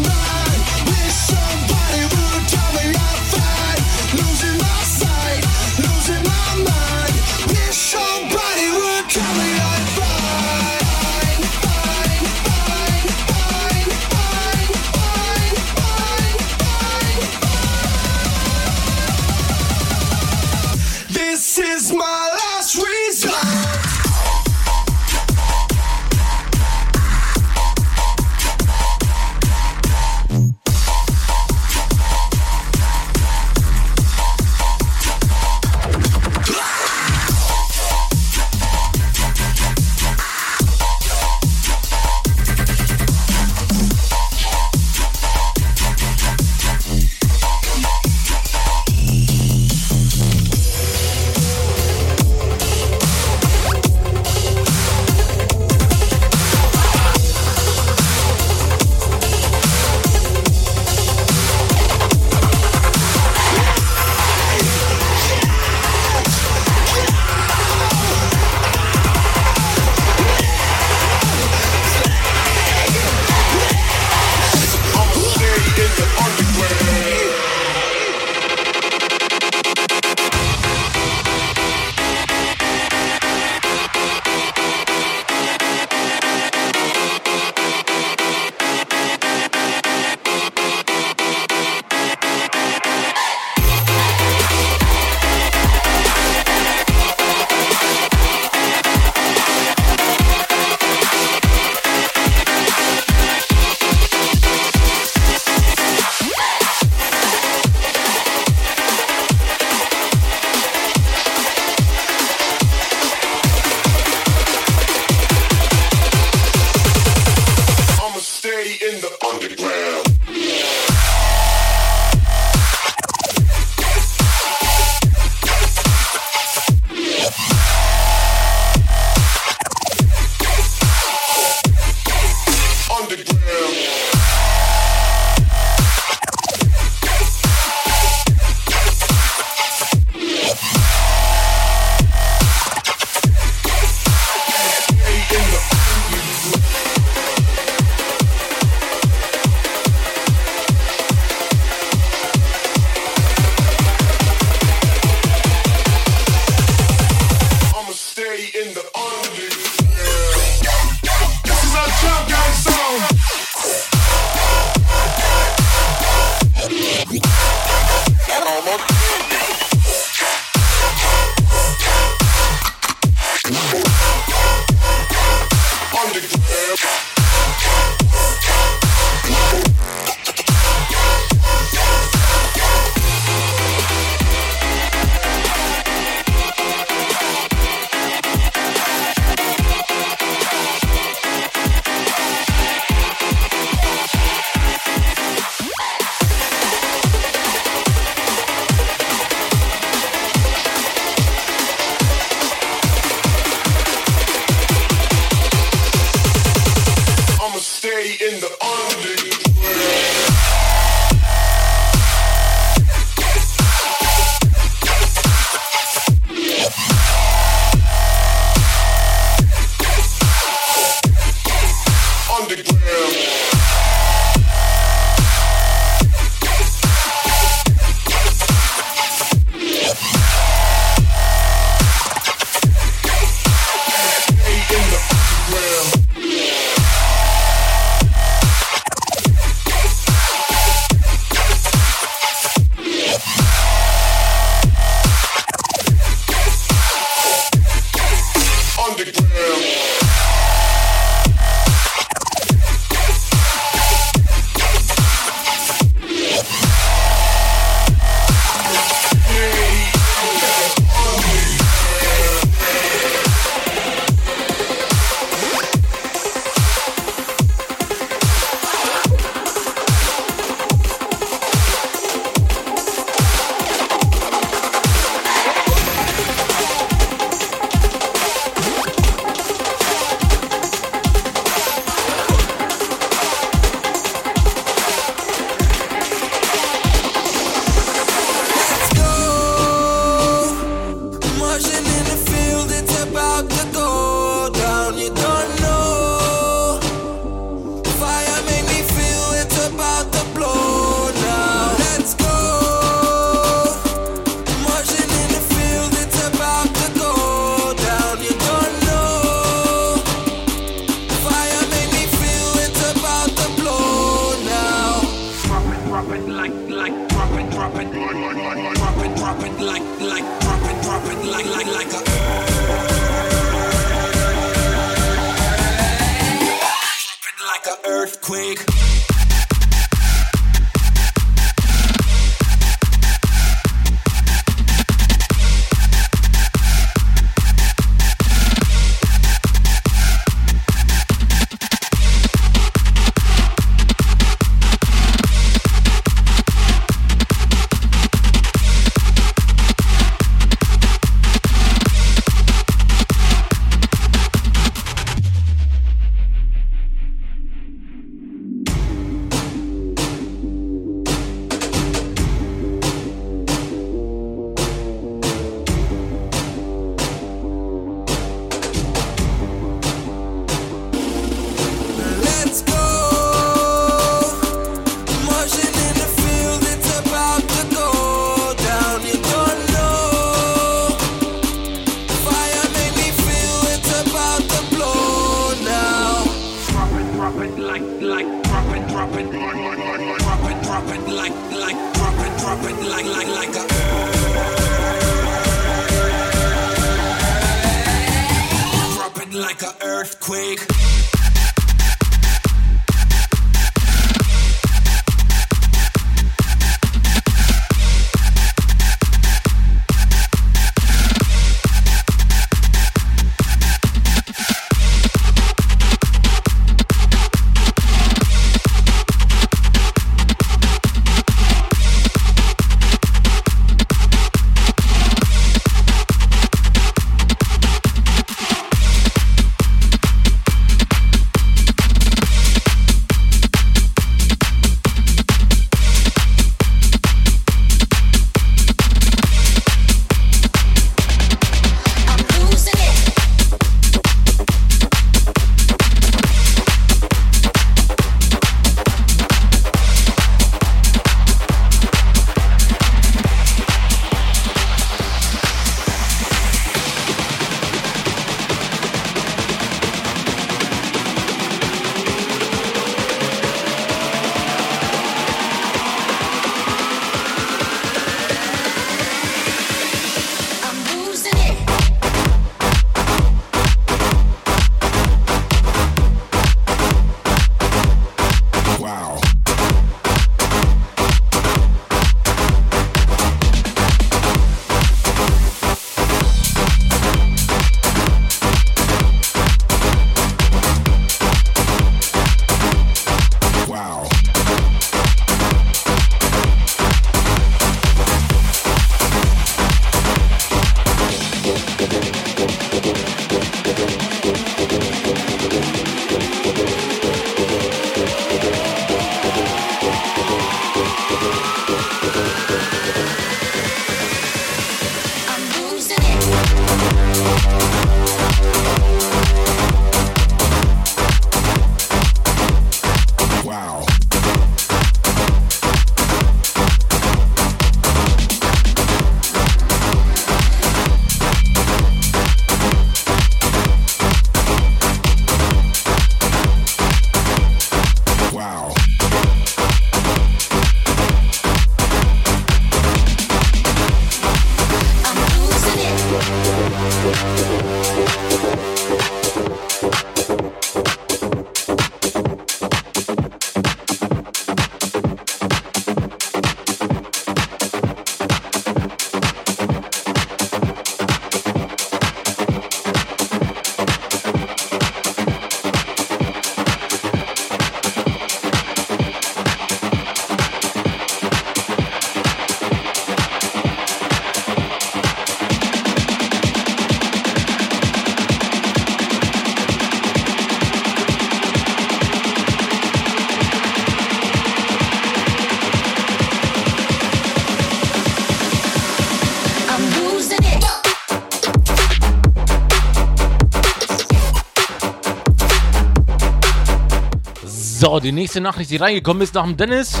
So, die nächste Nachricht, die reingekommen ist nach dem Dennis.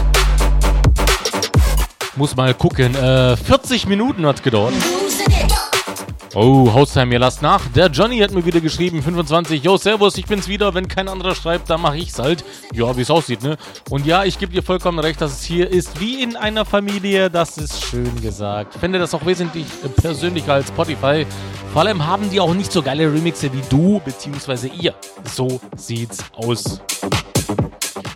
Muss mal gucken. Äh, 40 Minuten hat gedauert. Oh, Haustime, ihr lasst nach. Der Johnny hat mir wieder geschrieben, 25. Yo, servus, ich bin's wieder. Wenn kein anderer schreibt, dann mache ich's halt. Ja, wie's aussieht, ne? Und ja, ich gebe dir vollkommen recht, dass es hier ist wie in einer Familie. Das ist schön gesagt. Finde das auch wesentlich äh, persönlicher als Spotify. Vor allem haben die auch nicht so geile Remixe wie du, beziehungsweise ihr. So sieht's aus.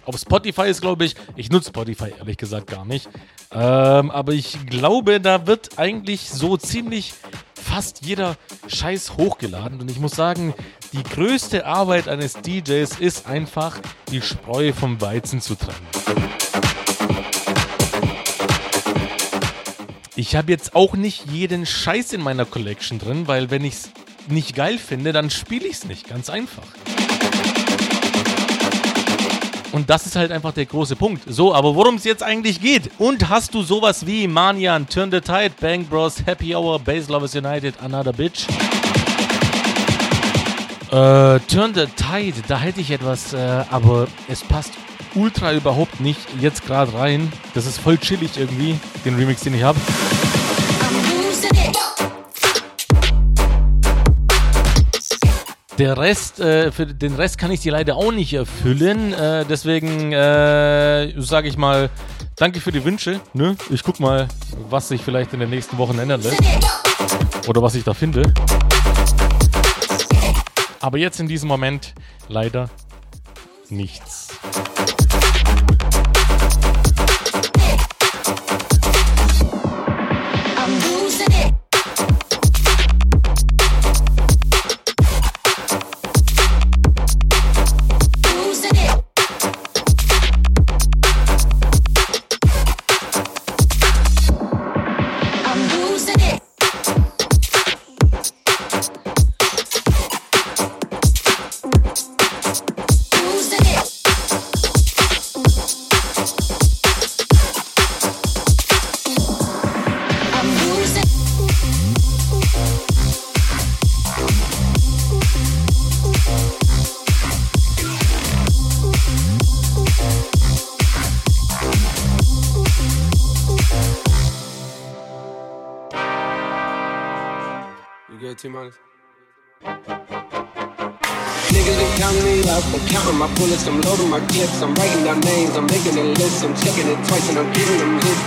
Auf Spotify ist, glaube ich, ich nutze Spotify ehrlich gesagt gar nicht. Ähm, aber ich glaube, da wird eigentlich so ziemlich fast jeder Scheiß hochgeladen. Und ich muss sagen, die größte Arbeit eines DJs ist einfach, die Spreu vom Weizen zu trennen. Ich habe jetzt auch nicht jeden Scheiß in meiner Collection drin, weil wenn ich es nicht geil finde, dann spiele ich es nicht. Ganz einfach. Und das ist halt einfach der große Punkt. So, aber worum es jetzt eigentlich geht. Und hast du sowas wie Manian, Turn the Tide, Bang Bros, Happy Hour, Bass Lovers United, Another Bitch? Äh, Turn the Tide, da hätte ich etwas, äh, aber es passt ultra überhaupt nicht jetzt gerade rein. Das ist voll chillig irgendwie, den Remix, den ich habe. Der Rest, äh, für den Rest kann ich dir leider auch nicht erfüllen. Äh, deswegen äh, sage ich mal, danke für die Wünsche. Ne? Ich guck mal, was sich vielleicht in den nächsten Wochen ändern lässt. Oder was ich da finde. Aber jetzt in diesem Moment leider nichts. Minus? Niggas been counting me up, I'm counting my bullets, I'm loading my clips, I'm writing down names, I'm making a list, I'm checking it twice and I'm giving them hits.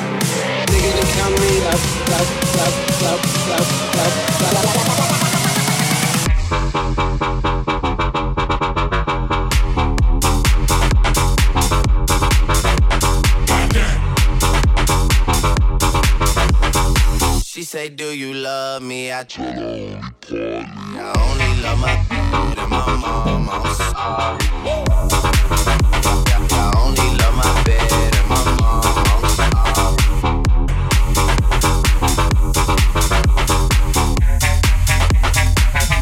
Niggas been counting me up, up, up, up, up, up, up. She say, Do you love me? I tell only. I only love my dude and my mom. I'm sorry. I only love my bed and my mom.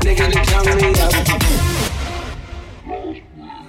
Been counting me up.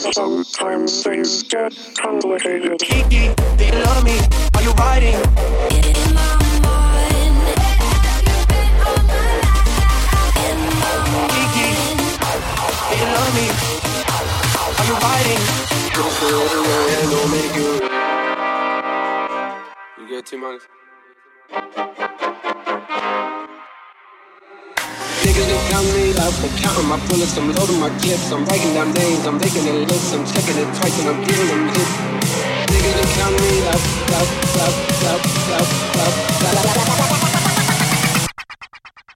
Sometimes things get complicated. Kiki, do you love me? Are you riding? In my mind, have you been my? In my mind, Kiki, love me? Are you you. Get two months. Niggas don't count out. I'm counting my bullets, I'm loading my clips. I'm writing down names, I'm making a list. I'm checking it twice and I'm giving them hits. Niggas been counting me out, out, out,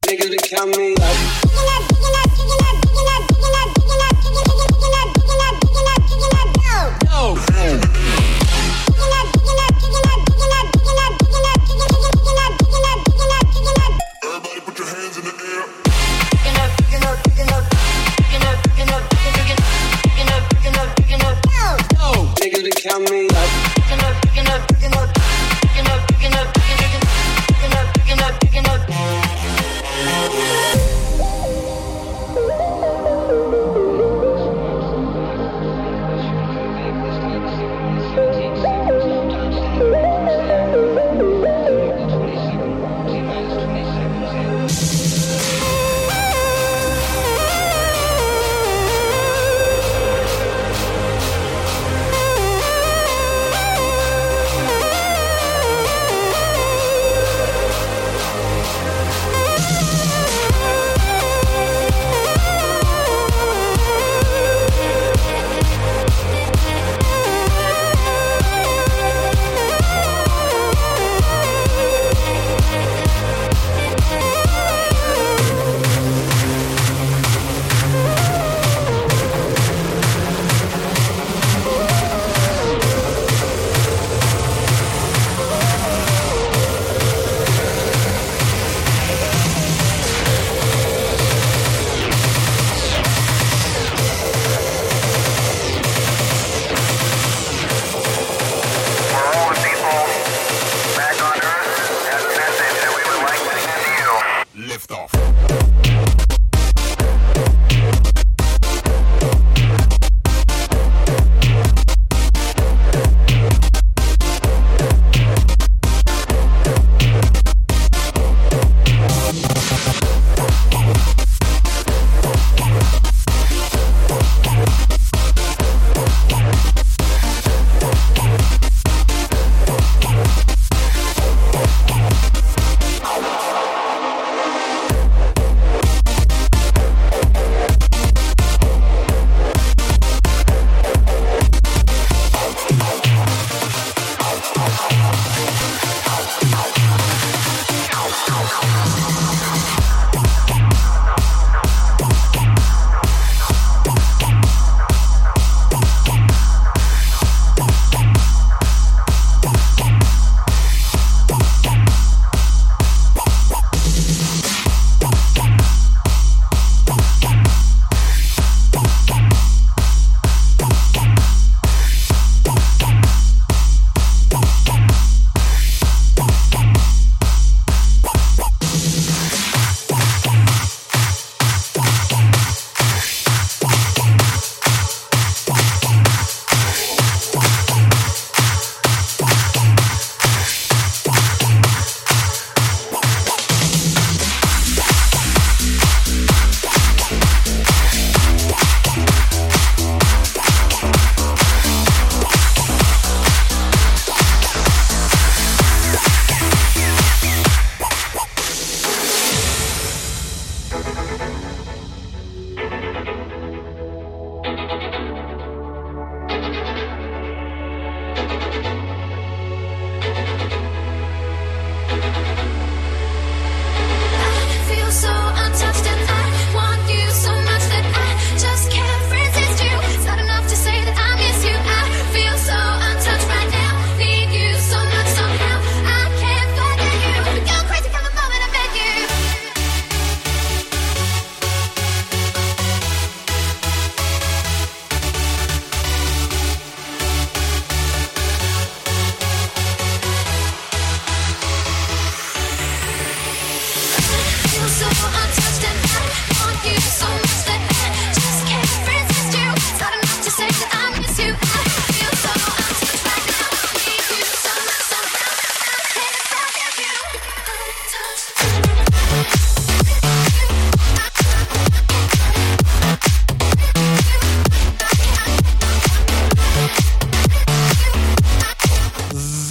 Niggas that count me up.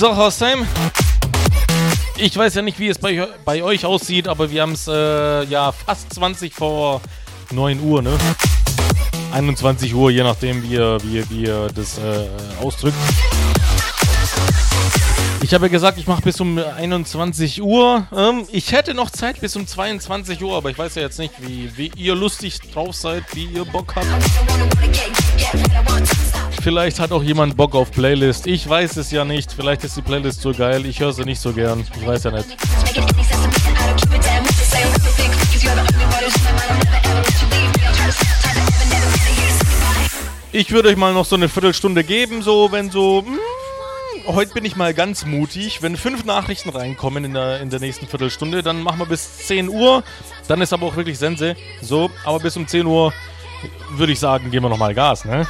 So, Hostheim. Ich weiß ja nicht, wie es bei, bei euch aussieht, aber wir haben es äh, ja fast 20 vor 9 Uhr, ne? 21 Uhr, je nachdem, wie ihr, wie, das äh, ausdrückt. Ich habe ja gesagt, ich mache bis um 21 Uhr. Ähm, ich hätte noch Zeit bis um 22 Uhr, aber ich weiß ja jetzt nicht, wie, wie ihr lustig drauf seid, wie ihr Bock habt vielleicht hat auch jemand Bock auf Playlist. Ich weiß es ja nicht. Vielleicht ist die Playlist so geil. Ich höre sie nicht so gern. Ich weiß ja nicht. Ich würde euch mal noch so eine Viertelstunde geben, so wenn so. Hm, heute bin ich mal ganz mutig. Wenn fünf Nachrichten reinkommen in der, in der nächsten Viertelstunde, dann machen wir bis 10 Uhr. Dann ist aber auch wirklich Sense. So, aber bis um 10 Uhr würde ich sagen, gehen wir nochmal Gas, ne?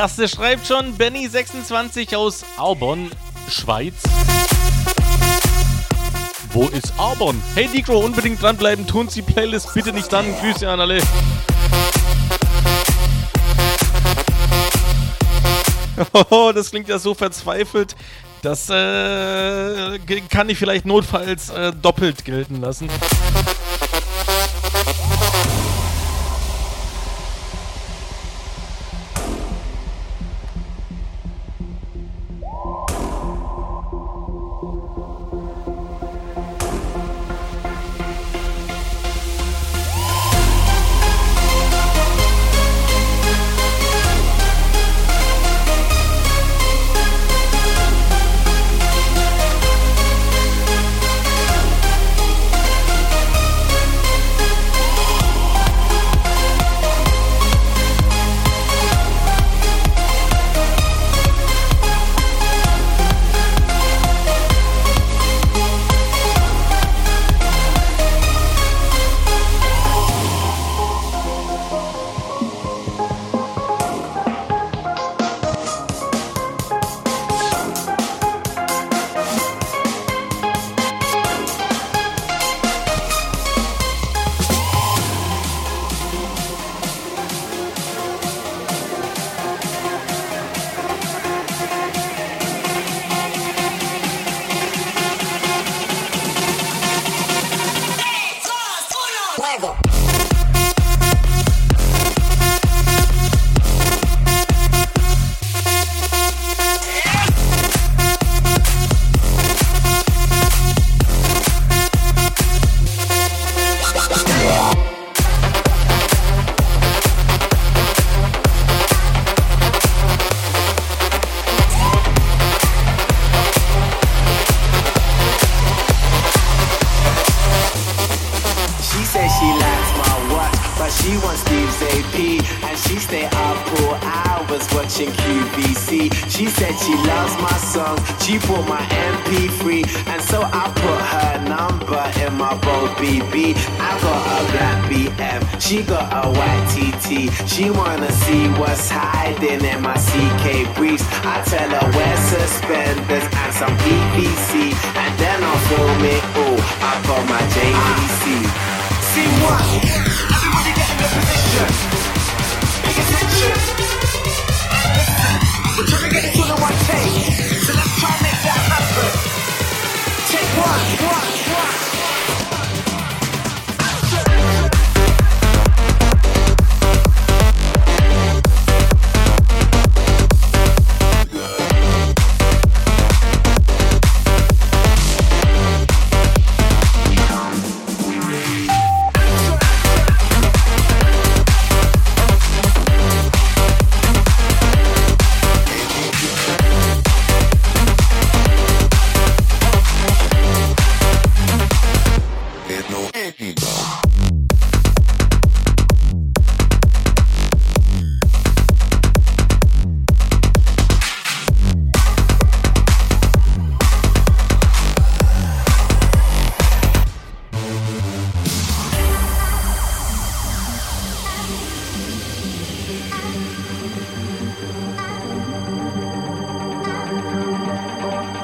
erste schreibt schon Benny26 aus Arbon, Schweiz. Wo ist Arbon? Hey Dicro, unbedingt dranbleiben, tun Sie Playlist bitte nicht dann. Grüße an alle. Oh, das klingt ja so verzweifelt. Das äh, kann ich vielleicht notfalls äh, doppelt gelten lassen.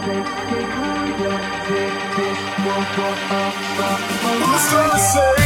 What was I to say?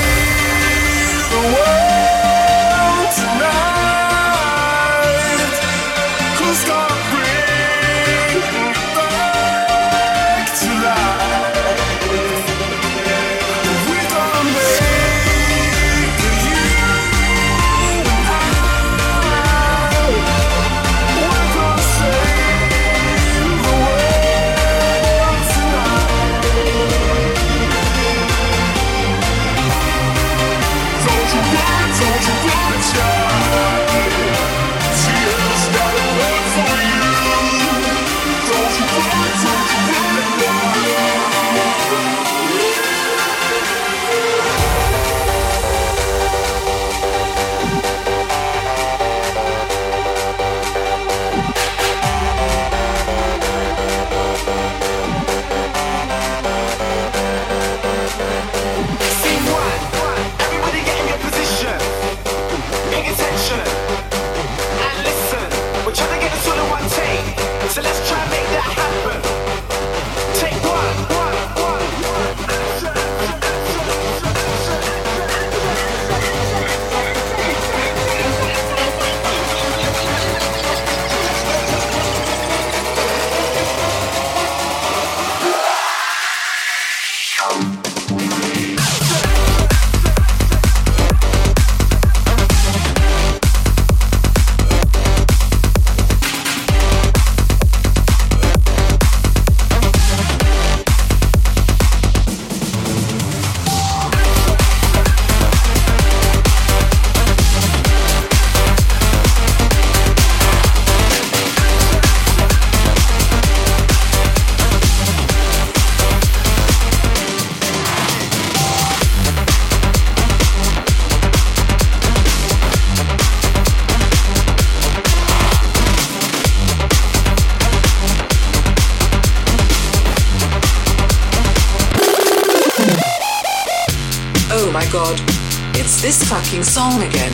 Fucking song again.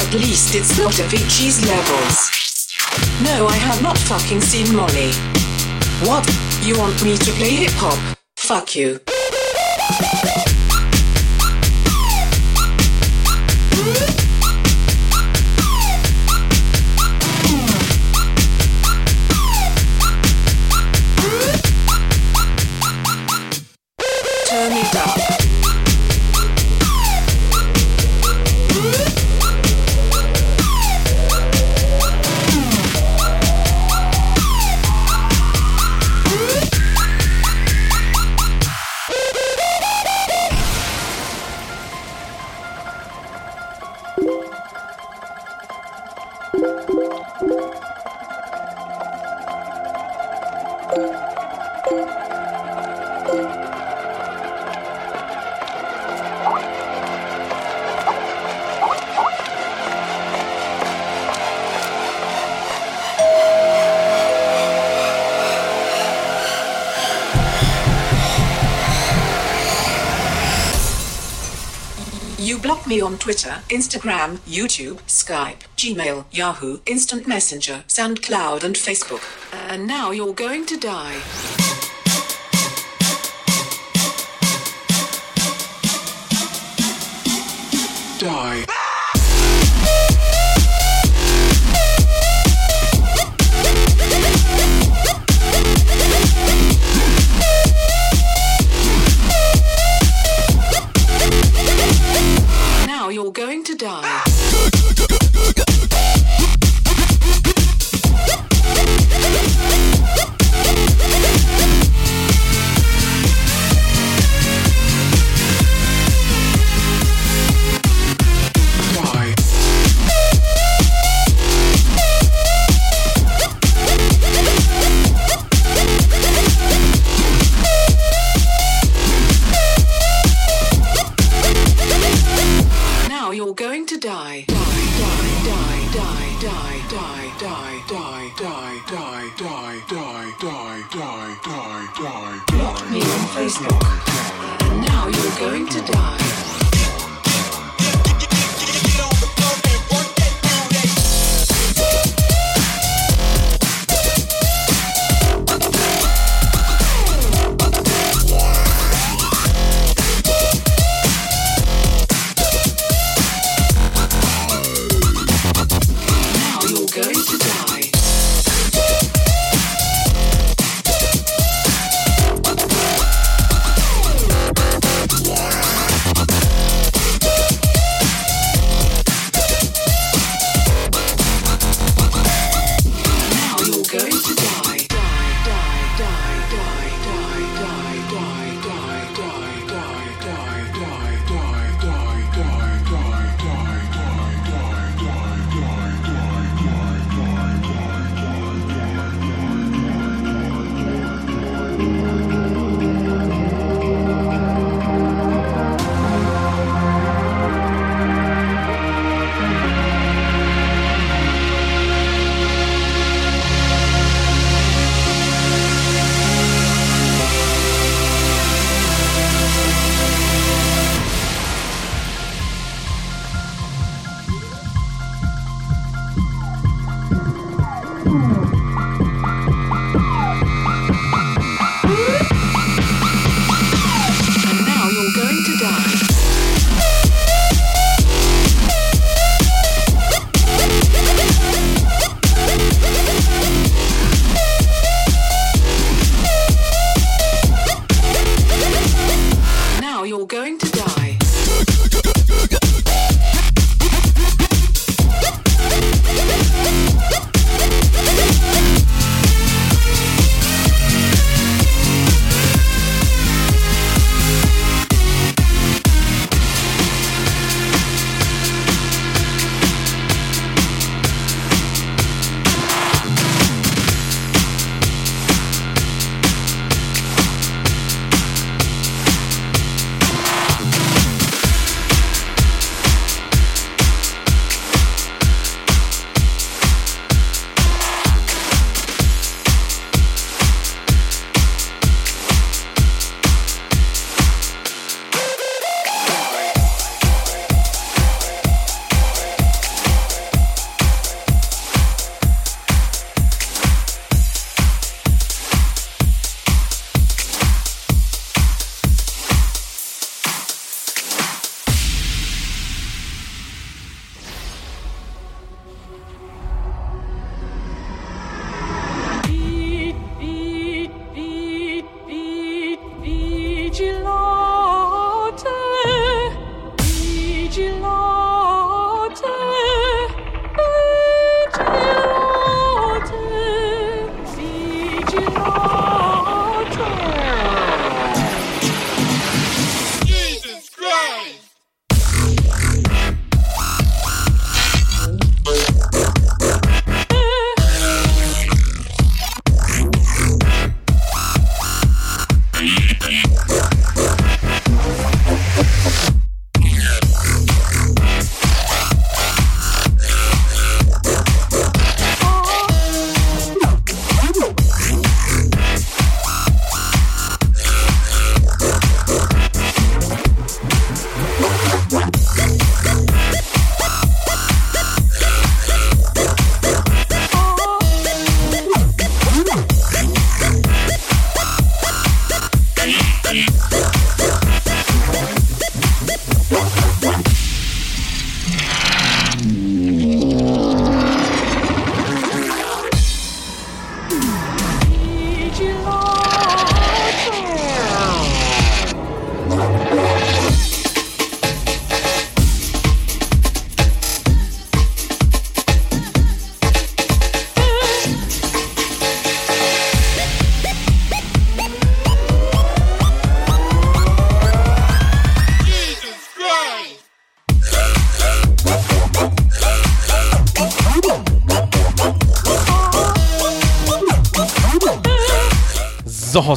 At least it's not Avicii's levels. No, I have not fucking seen Molly. What? You want me to play hip hop? Fuck you. Me on Twitter, Instagram, YouTube, Skype, Gmail, Yahoo, Instant Messenger, SoundCloud, and Facebook. And now you're going to die.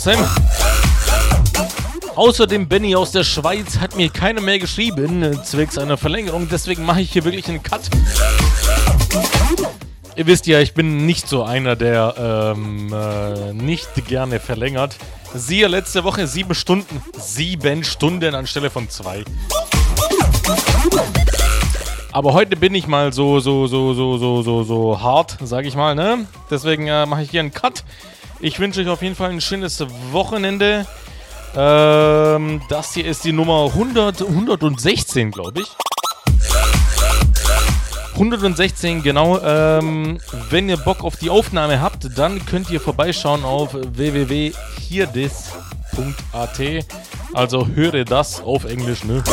Hossem. Außerdem Benny aus der Schweiz hat mir keine mehr geschrieben, äh, zwecks einer Verlängerung. Deswegen mache ich hier wirklich einen Cut. Ihr wisst ja, ich bin nicht so einer, der ähm, äh, nicht gerne verlängert. Siehe letzte Woche sieben Stunden. Sieben Stunden anstelle von zwei. Aber heute bin ich mal so, so, so, so, so, so, so hart, sag ich mal, ne? Deswegen äh, mache ich hier einen Cut. Ich wünsche euch auf jeden Fall ein schönes Wochenende. Ähm, das hier ist die Nummer 100, 116, glaube ich. 116, genau. Ähm, wenn ihr Bock auf die Aufnahme habt, dann könnt ihr vorbeischauen auf www.hierdis.at. Also höre das auf Englisch, ne?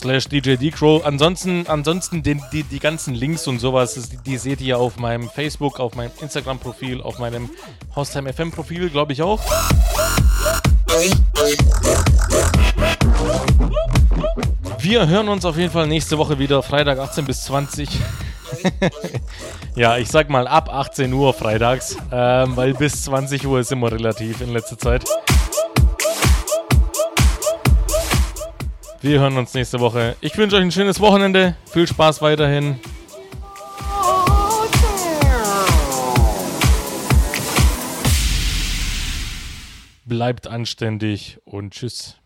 Slash DJ Decro. Ansonsten, ansonsten den, die, die ganzen Links und sowas, das- die seht ihr auf meinem Facebook, auf meinem Instagram-Profil, auf meinem Haustime FM-Profil, glaube ich auch. Wir hören uns auf jeden Fall nächste Woche wieder, Freitag 18 bis 20. ja, ich sag mal ab 18 Uhr freitags, ähm, weil bis 20 Uhr ist immer relativ in letzter Zeit. Wir hören uns nächste Woche. Ich wünsche euch ein schönes Wochenende. Viel Spaß weiterhin. Bleibt anständig und tschüss.